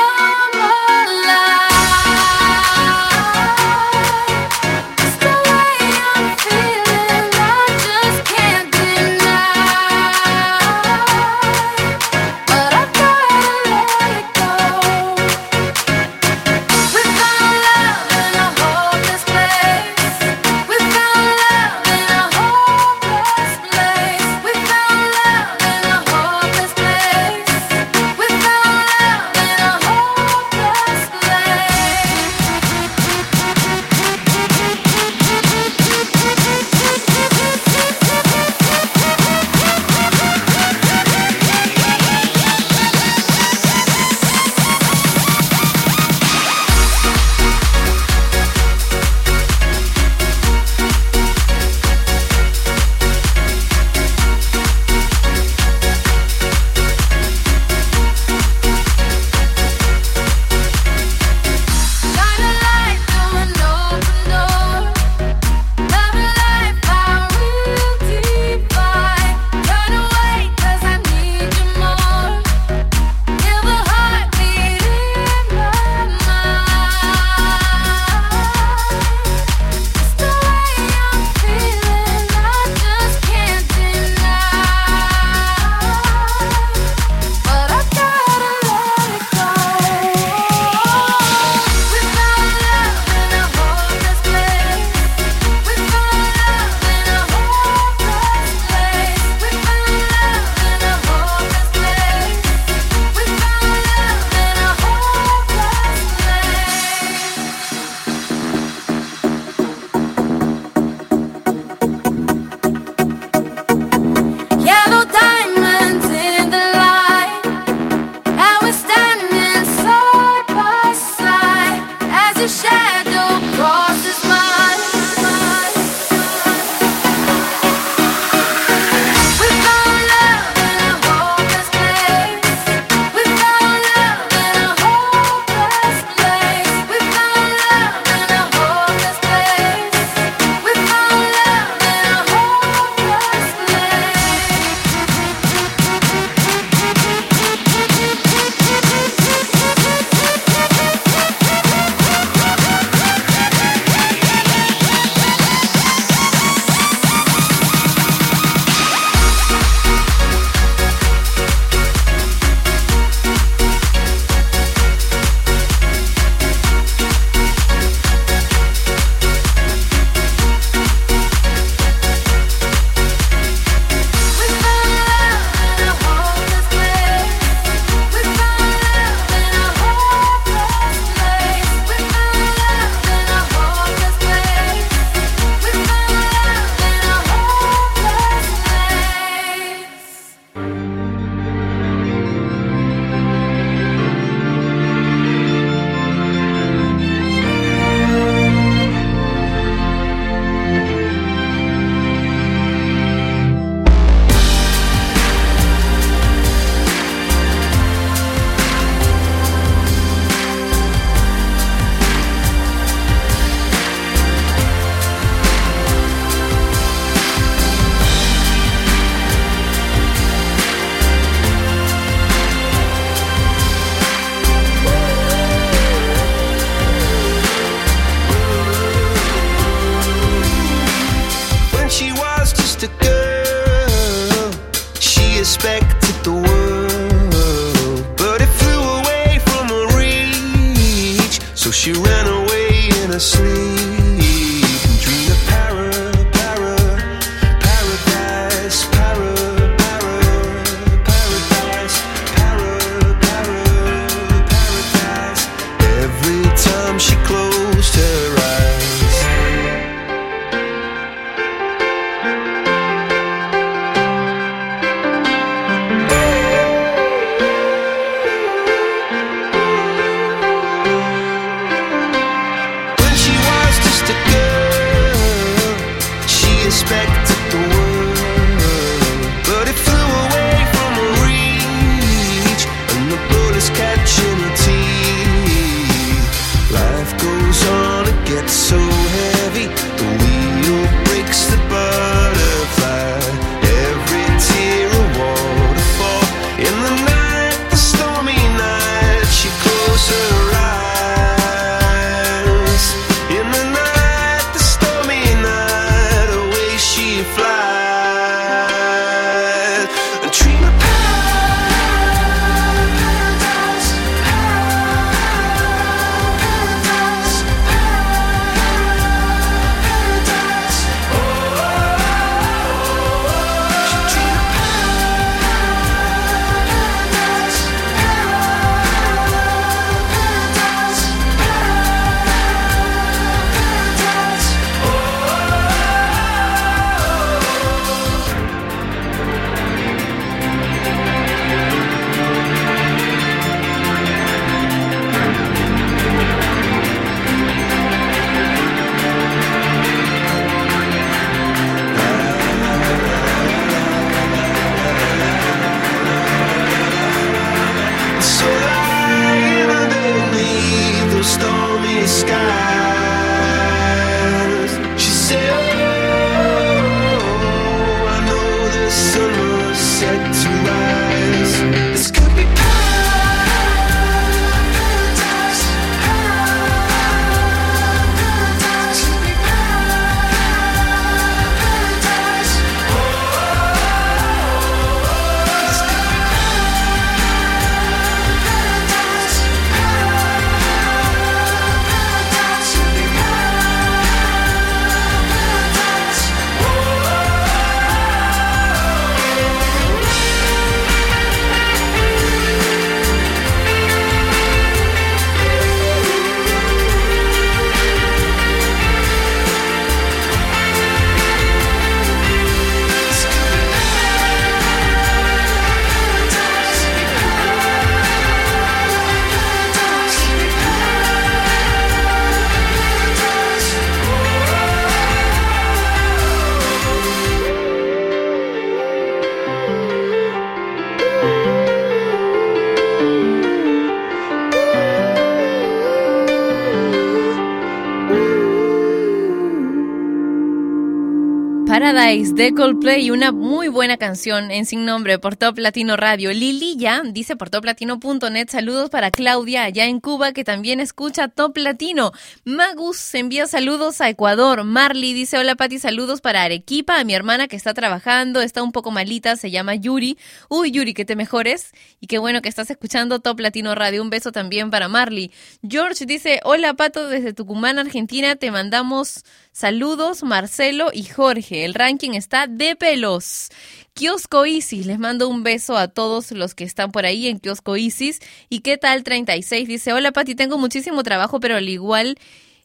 de Coldplay, una muy buena canción en sin nombre por Top Latino Radio. Lili dice por toplatino.net saludos para Claudia allá en Cuba que también escucha Top Latino. Magus envía saludos a Ecuador. Marley dice hola Pati, saludos para Arequipa, a mi hermana que está trabajando, está un poco malita, se llama Yuri. Uy Yuri, que te mejores y qué bueno que estás escuchando Top Latino Radio. Un beso también para Marley. George dice hola Pato desde Tucumán, Argentina, te mandamos saludos Marcelo y Jorge. El ranking está de pelos. Kiosco Isis, les mando un beso a todos los que están por ahí en Kiosco Isis. ¿Y qué tal 36? Dice, hola Pati, tengo muchísimo trabajo, pero al igual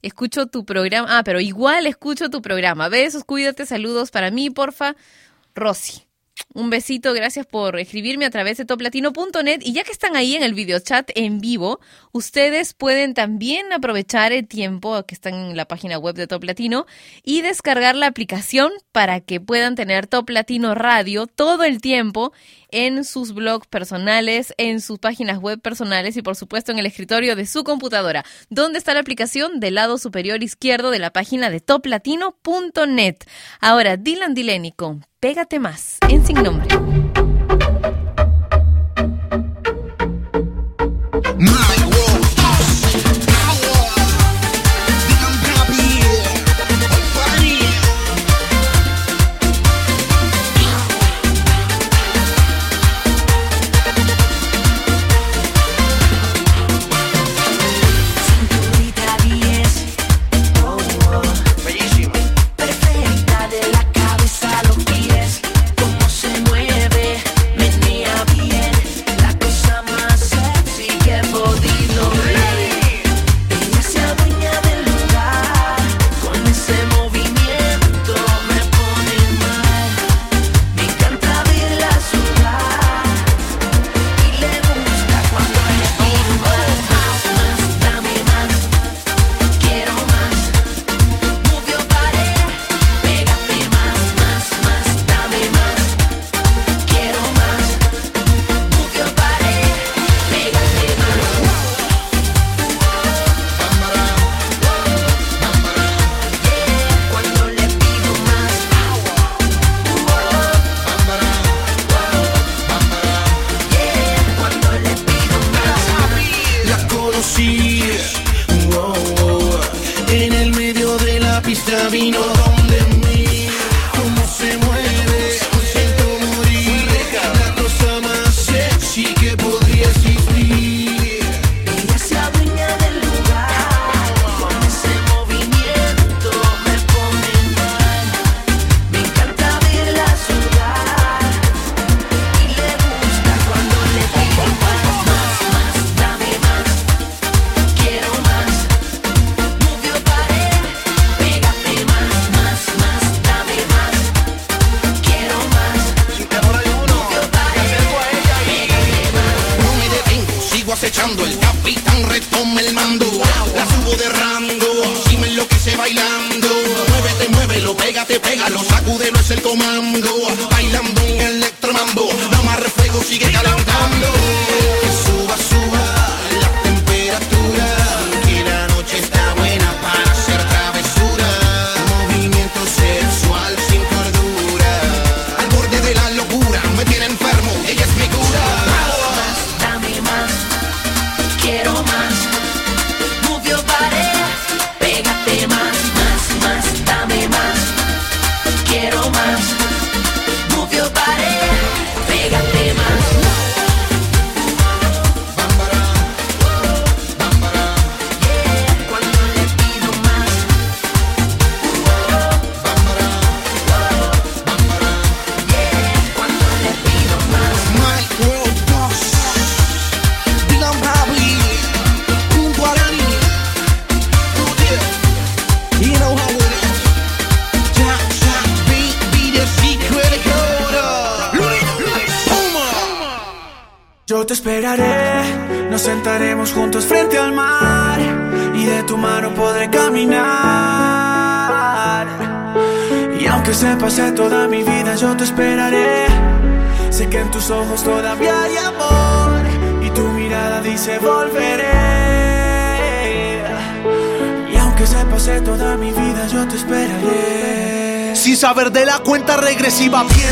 escucho tu programa. Ah, pero igual escucho tu programa. Besos, cuídate, saludos para mí, porfa. Rosy. Un besito, gracias por escribirme a través de toplatino.net. Y ya que están ahí en el videochat en vivo, ustedes pueden también aprovechar el tiempo que están en la página web de Top Latino y descargar la aplicación para que puedan tener Top Latino Radio todo el tiempo en sus blogs personales, en sus páginas web personales y por supuesto en el escritorio de su computadora. ¿Dónde está la aplicación? Del lado superior izquierdo de la página de toplatino.net. Ahora, Dylan Dilénico, pégate más, en sin nombre.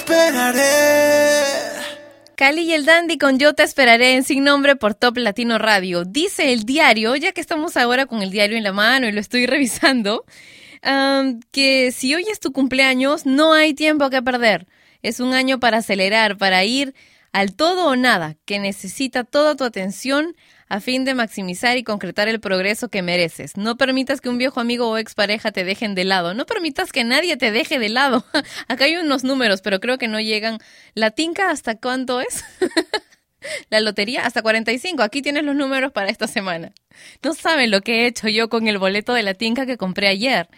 Esperaré. Cali y el Dandy con Yo te esperaré en Sin Nombre por Top Latino Radio. Dice el diario, ya que estamos ahora con el diario en la mano y lo estoy revisando, que si hoy es tu cumpleaños, no hay tiempo que perder. Es un año para acelerar, para ir al todo o nada, que necesita toda tu atención a fin de maximizar y concretar el progreso que mereces. No permitas que un viejo amigo o expareja te dejen de lado. No permitas que nadie te deje de lado. Acá hay unos números, pero creo que no llegan. ¿La tinca hasta cuánto es? La lotería hasta 45. Aquí tienes los números para esta semana. No saben lo que he hecho yo con el boleto de la tinca que compré ayer.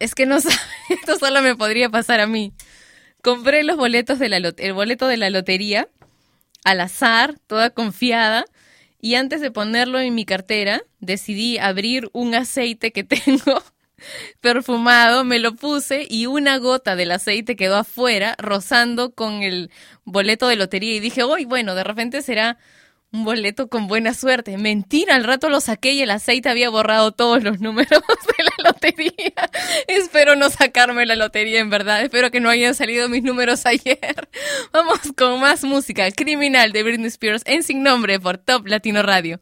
Es que no saben, esto solo me podría pasar a mí. Compré los boletos de la el boleto de la lotería al azar, toda confiada, y antes de ponerlo en mi cartera, decidí abrir un aceite que tengo perfumado, me lo puse y una gota del aceite quedó afuera, rozando con el boleto de lotería y dije, uy, bueno, de repente será un boleto con buena suerte. Mentira, al rato lo saqué y el aceite había borrado todos los números de la lotería. Espero no sacarme la lotería, en verdad. Espero que no hayan salido mis números ayer. Vamos con más música. Criminal de Britney Spears en Sin Nombre por Top Latino Radio.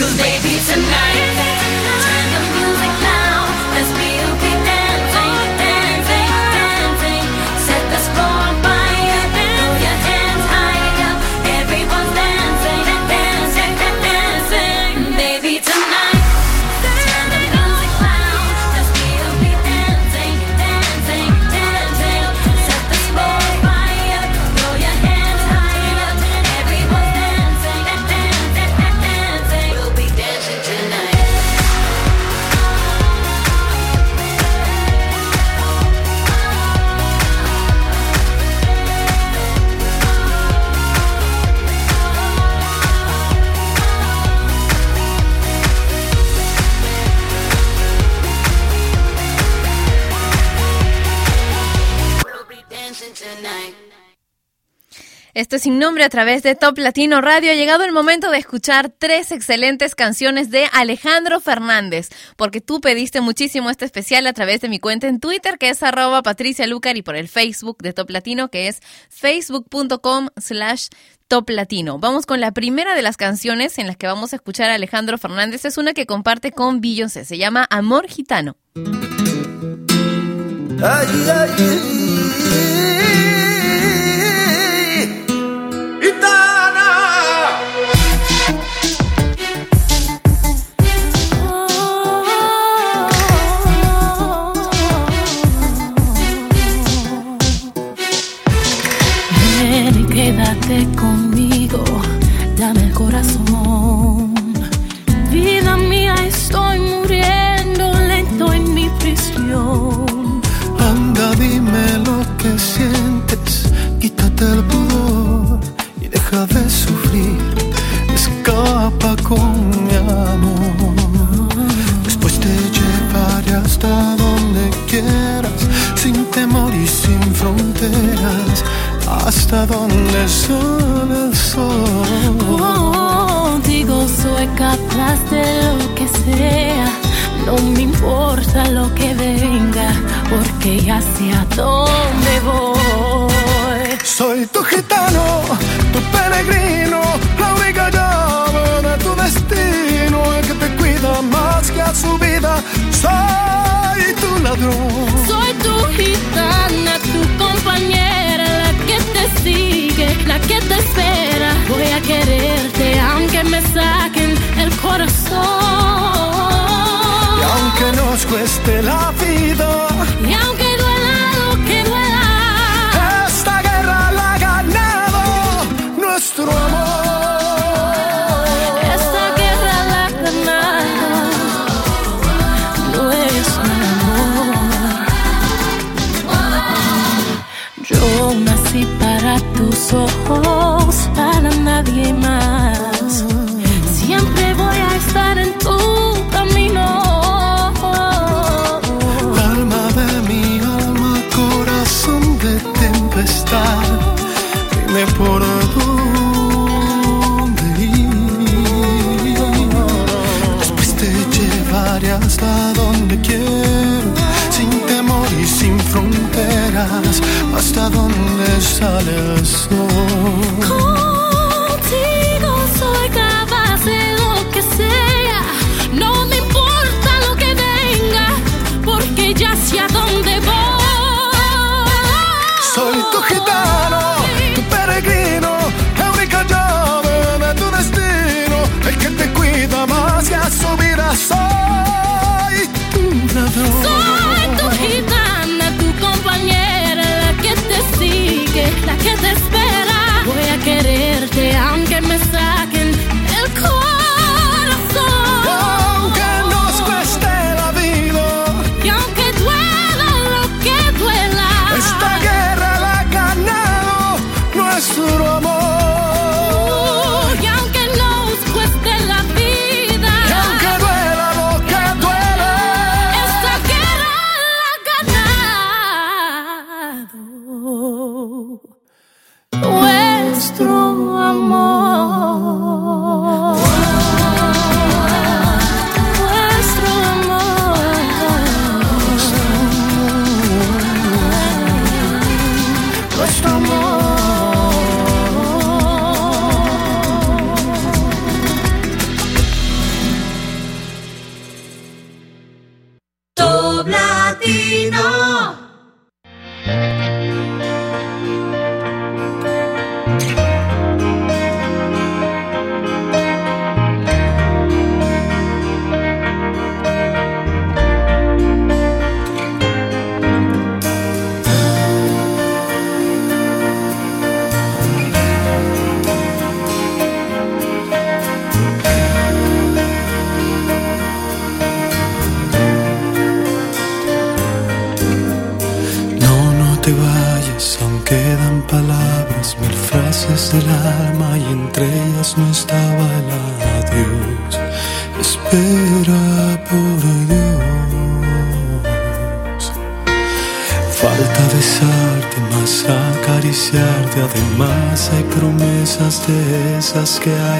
Cause baby tonight. Sin Nombre a través de Top Latino Radio. Ha llegado el momento de escuchar tres excelentes canciones de Alejandro Fernández, porque tú pediste muchísimo este especial a través de mi cuenta en Twitter, que es arroba Patricia Lucar, y por el Facebook de Top Latino, que es facebook.com slash Top Latino. Vamos con la primera de las canciones en las que vamos a escuchar a Alejandro Fernández. Es una que comparte con Beyoncé. Se llama Amor Gitano. Ay, ay, ay. Ven y quédate conmigo, dame el corazón. Vida mía, estoy muriendo lento en mi prisión. Anda, dime lo que sientes, quítate el pudor deja de sufrir, escapa con mi amor. Después te llevaré hasta donde quieras, sin temor y sin fronteras, hasta donde sale el sol. Oh, Contigo soy capaz de lo que sea. No me importa lo que venga, porque ya sé a dónde voy. Soy tu gitano, tu peregrino, la única llave de tu destino, el que te cuida más que a su vida. Soy tu ladrón. Soy tu gitana, tu compañera, la que te sigue, la que te espera. Voy a quererte aunque me saquen el corazón. Y aunque nos cueste la vida tempestad, dime por que te espera. Voy a quererte aunque me saquen el corazón.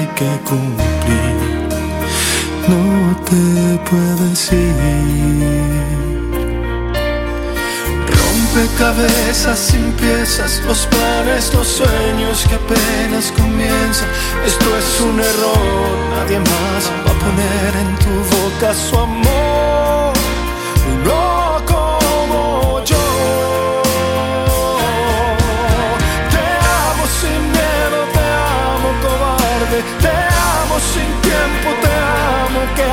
Hay que cumplir. No te puedes ir. Rompecabezas sin piezas, los planes, los sueños que apenas comienzan. Esto es un error, nadie más va a poner en tu boca su amor. Que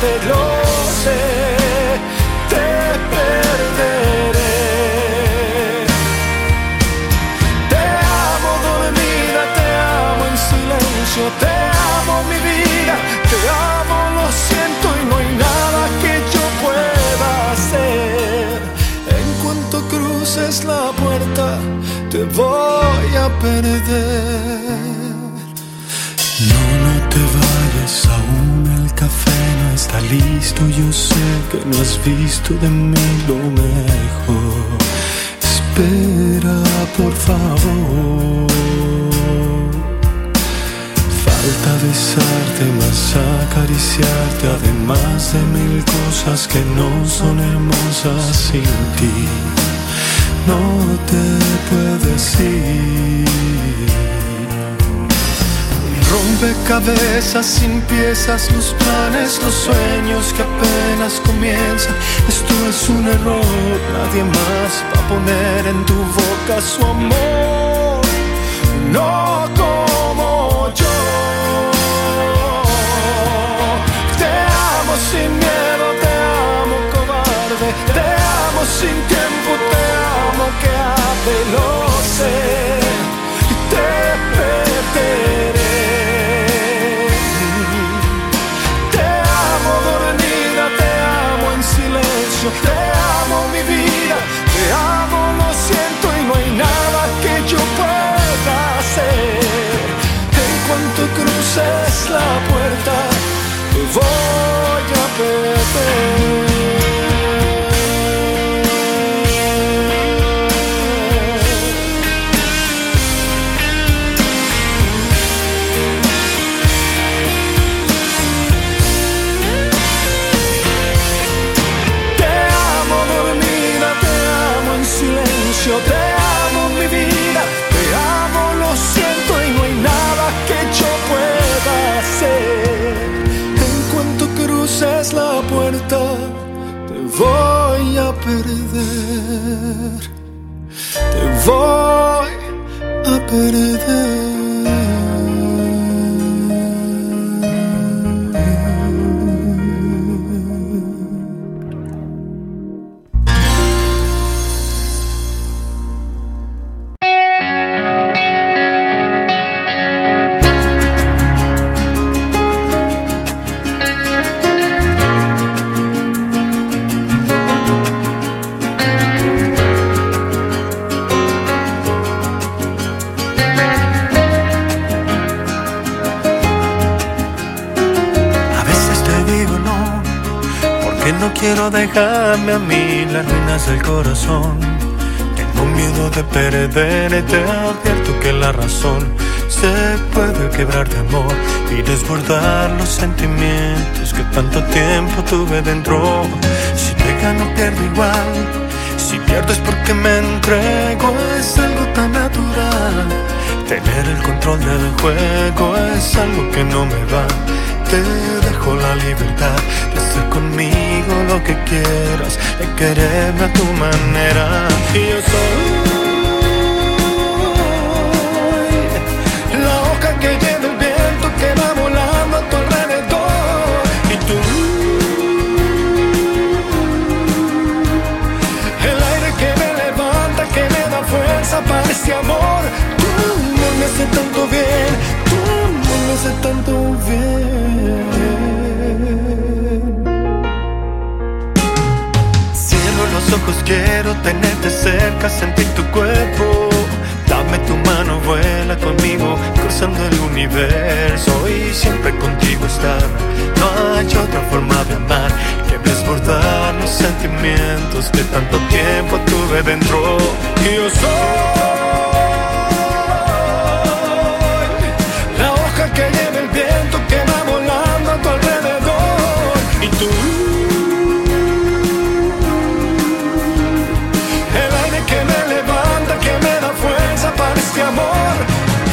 te lo. Te perderé. Te amo dormida, te amo en silencio, te amo mi vida, te amo, lo siento y no hay nada que yo pueda hacer. En cuanto cruces la puerta, te voy a perder. Listo, yo sé que no has visto de mí lo mejor. Espera, por favor. Falta besarte, más acariciarte, además de mil cosas que no son hermosas sin ti. No te puedes ir. Rompecabezas sin piezas, los planes, los sueños que apenas comienzan. Esto es un error, nadie más va a poner en tu boca su amor. No como yo. Te amo sin miedo, te amo cobarde, te amo sin tiempo, te amo que ave, lo sé. Y te perderé. te amo mi vida, te amo, lo siento y no hay nada que yo pueda hacer. En cuanto cruces la puerta, te voy a ver. Perder. Te voy a perder. Dejarme a mí las ruinas del corazón. Tengo miedo de perderte, te advierto que la razón se puede quebrar de amor y desbordar los sentimientos que tanto tiempo tuve dentro. Si te gano, pierdo igual. Si pierdo es porque me entrego, es algo tan natural. Tener el control del juego es algo que no me va. Te dejo la libertad de hacer conmigo lo que quieras, de quererme a tu manera. Y yo soy La hoja que lleva el viento que va volando a tu alrededor. Y tú, el aire que me levanta, que me da fuerza para este amor. Tú me hace tanto bien, tú me hace tanto bien. Quiero tenerte cerca, sentir tu cuerpo. Dame tu mano, vuela conmigo, cruzando el universo y siempre contigo estar. No hay otra forma de amar que desbordar los sentimientos que tanto tiempo tuve dentro. Y yo soy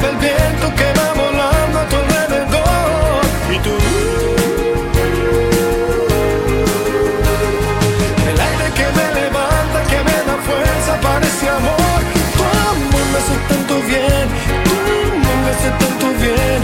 lleva el viento que va volando a tu alrededor. Y tú, el aire que me levanta, que me da fuerza para ese amor. Tu amor me hace tanto bien, tu me hace tanto bien,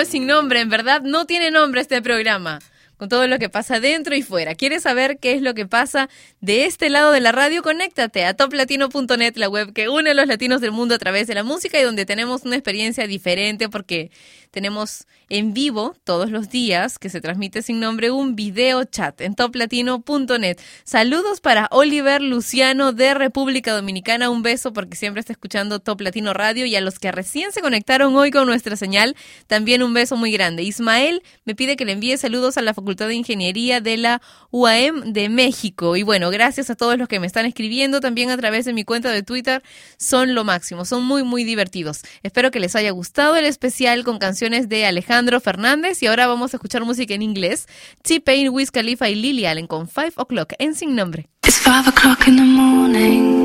es sin nombre, en verdad no tiene nombre este programa. Con todo lo que pasa dentro y fuera. ¿Quieres saber qué es lo que pasa de este lado de la radio? Conéctate a toplatino.net, la web que une a los latinos del mundo a través de la música y donde tenemos una experiencia diferente porque tenemos en vivo todos los días que se transmite sin nombre un video chat en toplatino.net. Saludos para Oliver Luciano de República Dominicana. Un beso porque siempre está escuchando Top Latino Radio y a los que recién se conectaron hoy con nuestra señal, también un beso muy grande. Ismael me pide que le envíe saludos a la Facultad de Ingeniería de la UAM de México. Y bueno, gracias a todos los que me están escribiendo también a través de mi cuenta de Twitter. Son lo máximo, son muy, muy divertidos. Espero que les haya gustado el especial con canciones de Alejandro Fernández y ahora vamos a escuchar música en inglés. T-Pain, Wiz Khalifa y Lily Allen con 5 O'Clock en Sin Nombre. It's o'clock in the morning.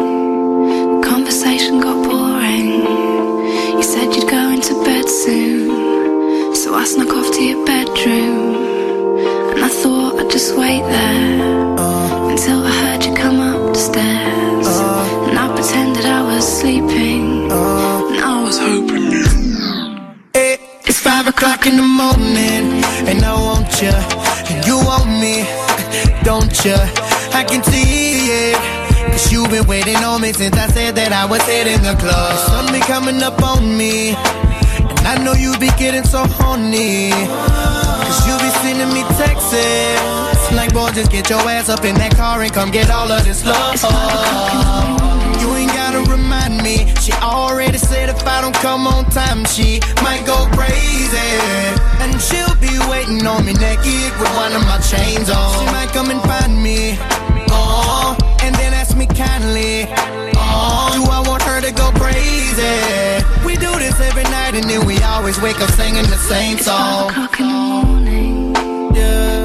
Conversation got boring. You said you'd go into bed soon. So I snuck off to your bedroom. And I thought I'd just wait there. Until I heard you come up the stairs. And I pretended I was sleeping. It's five o'clock in the morning, and I want you, and you want me, don't you? I can see it, Cause you've been waiting on me since I said that I was hitting the club. The sun be coming up on me. And I know you be getting so horny. Cause you be sending me texts. Like, boy, just get your ass up in that car and come get all of this love. She already said if I don't come on time, she might go crazy. And she'll be waiting on me naked with one of my chains on. She might come and find me. Oh, and then ask me kindly. Oh, do I want her to go crazy? We do this every night and then we always wake up singing the same song. It's o'clock in the morning. Yeah.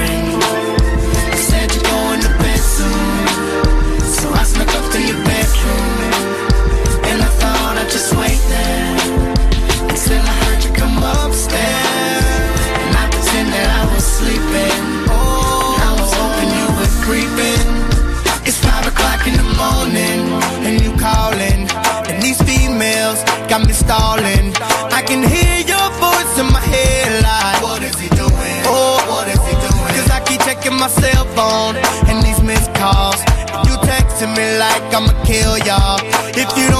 stalling. I can hear your voice in my head like, What is he doing? Oh, what is he doing? Cause I keep checking my cell phone and these missed calls. You texting me like I'ma kill y'all. If you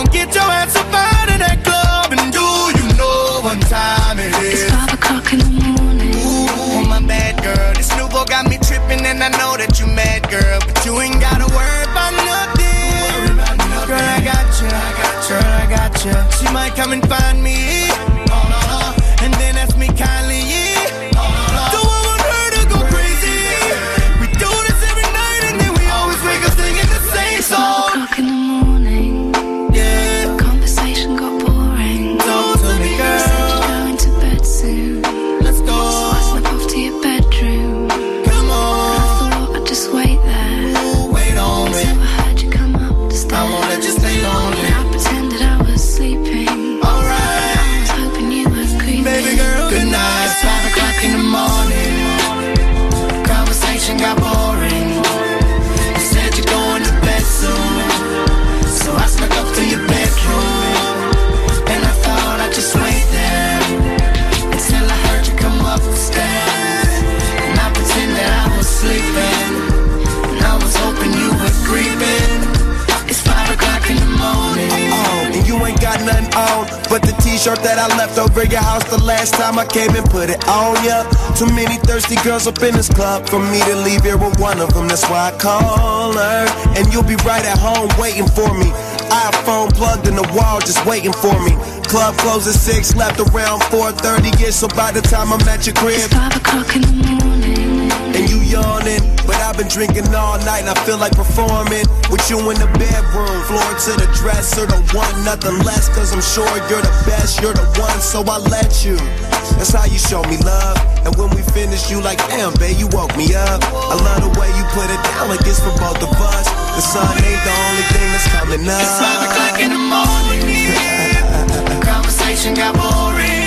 She might come and find me. T-shirt that I left over your house the last time I came and put it on ya. Too many thirsty girls up in this club for me to leave here with one of them. That's why I call her, and you'll be right at home waiting for me. iPhone plugged in the wall, just waiting for me. Club closes six, left around 4:30. Yeah, so by the time I'm at your crib, Five o'clock in the morning. And you yawning. But I've been drinking all night and I feel like performing with you in the bedroom. Floor to the dresser, don't want nothing less. Cause I'm sure you're the best, you're the one, so I let you. That's how you show me love. And when we finish, you like, damn, babe, you woke me up. I love the way you put it down like it's for both of us. The sun ain't the only thing that's coming up. It's five o'clock in the morning. Conversation got boring.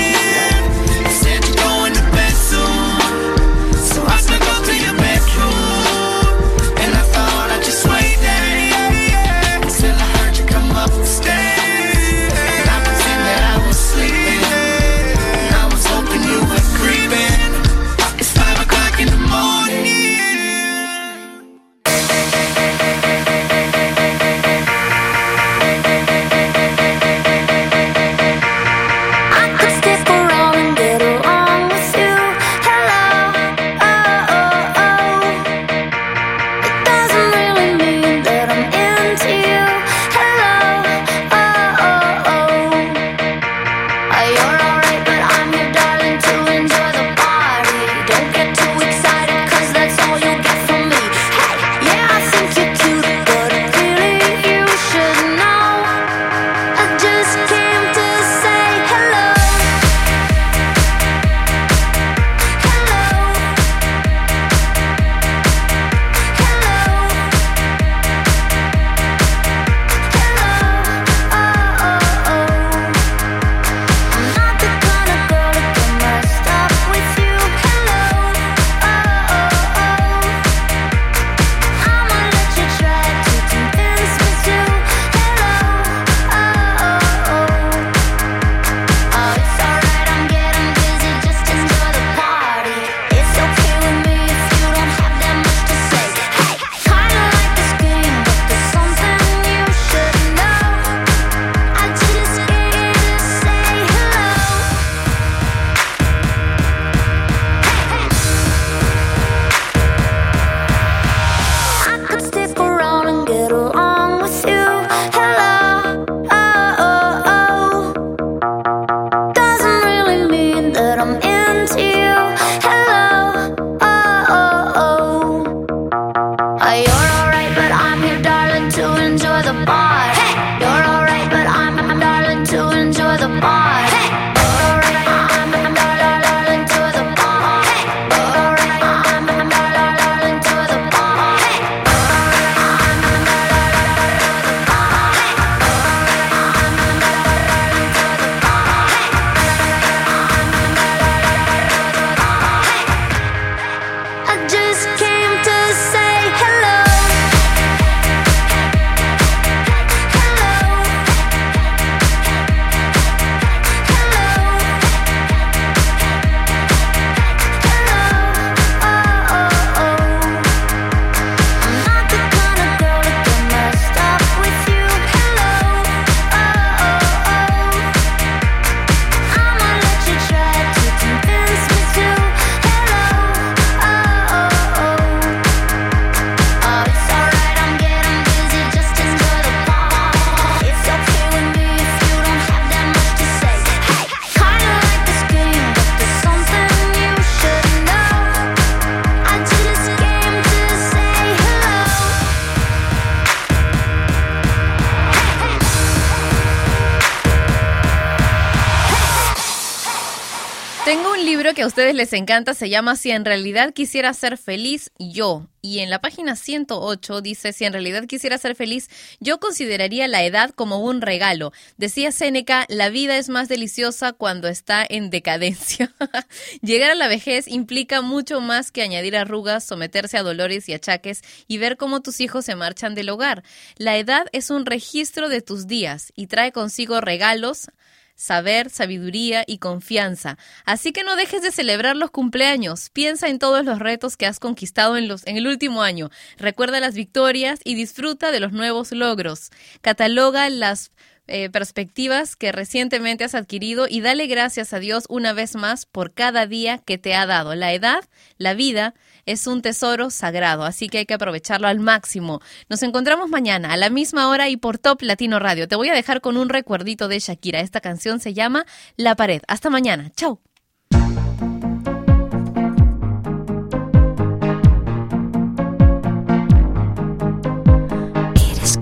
Les encanta, se llama Si en realidad quisiera ser feliz yo. Y en la página 108 dice, si en realidad quisiera ser feliz, yo consideraría la edad como un regalo. Decía Séneca, la vida es más deliciosa cuando está en decadencia. Llegar a la vejez implica mucho más que añadir arrugas, someterse a dolores y achaques y ver cómo tus hijos se marchan del hogar. La edad es un registro de tus días y trae consigo regalos, saber, sabiduría y confianza. Así que no dejes de celebrar los cumpleaños. Piensa en todos los retos que has conquistado en, los, en el último año. Recuerda las victorias y disfruta de los nuevos logros. Cataloga las eh, perspectivas que recientemente has adquirido y dale gracias a Dios una vez más por cada día que te ha dado. La edad, la vida, es un tesoro sagrado, así que hay que aprovecharlo al máximo. Nos encontramos mañana a la misma hora y por Top Latino Radio. Te voy a dejar con un recuerdito de Shakira. Esta canción se llama La Pared. Hasta mañana.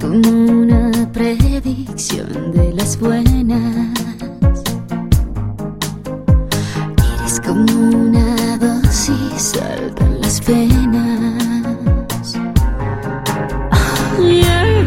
Como de las buenas. Eres como una dosis alta en las venas. Y el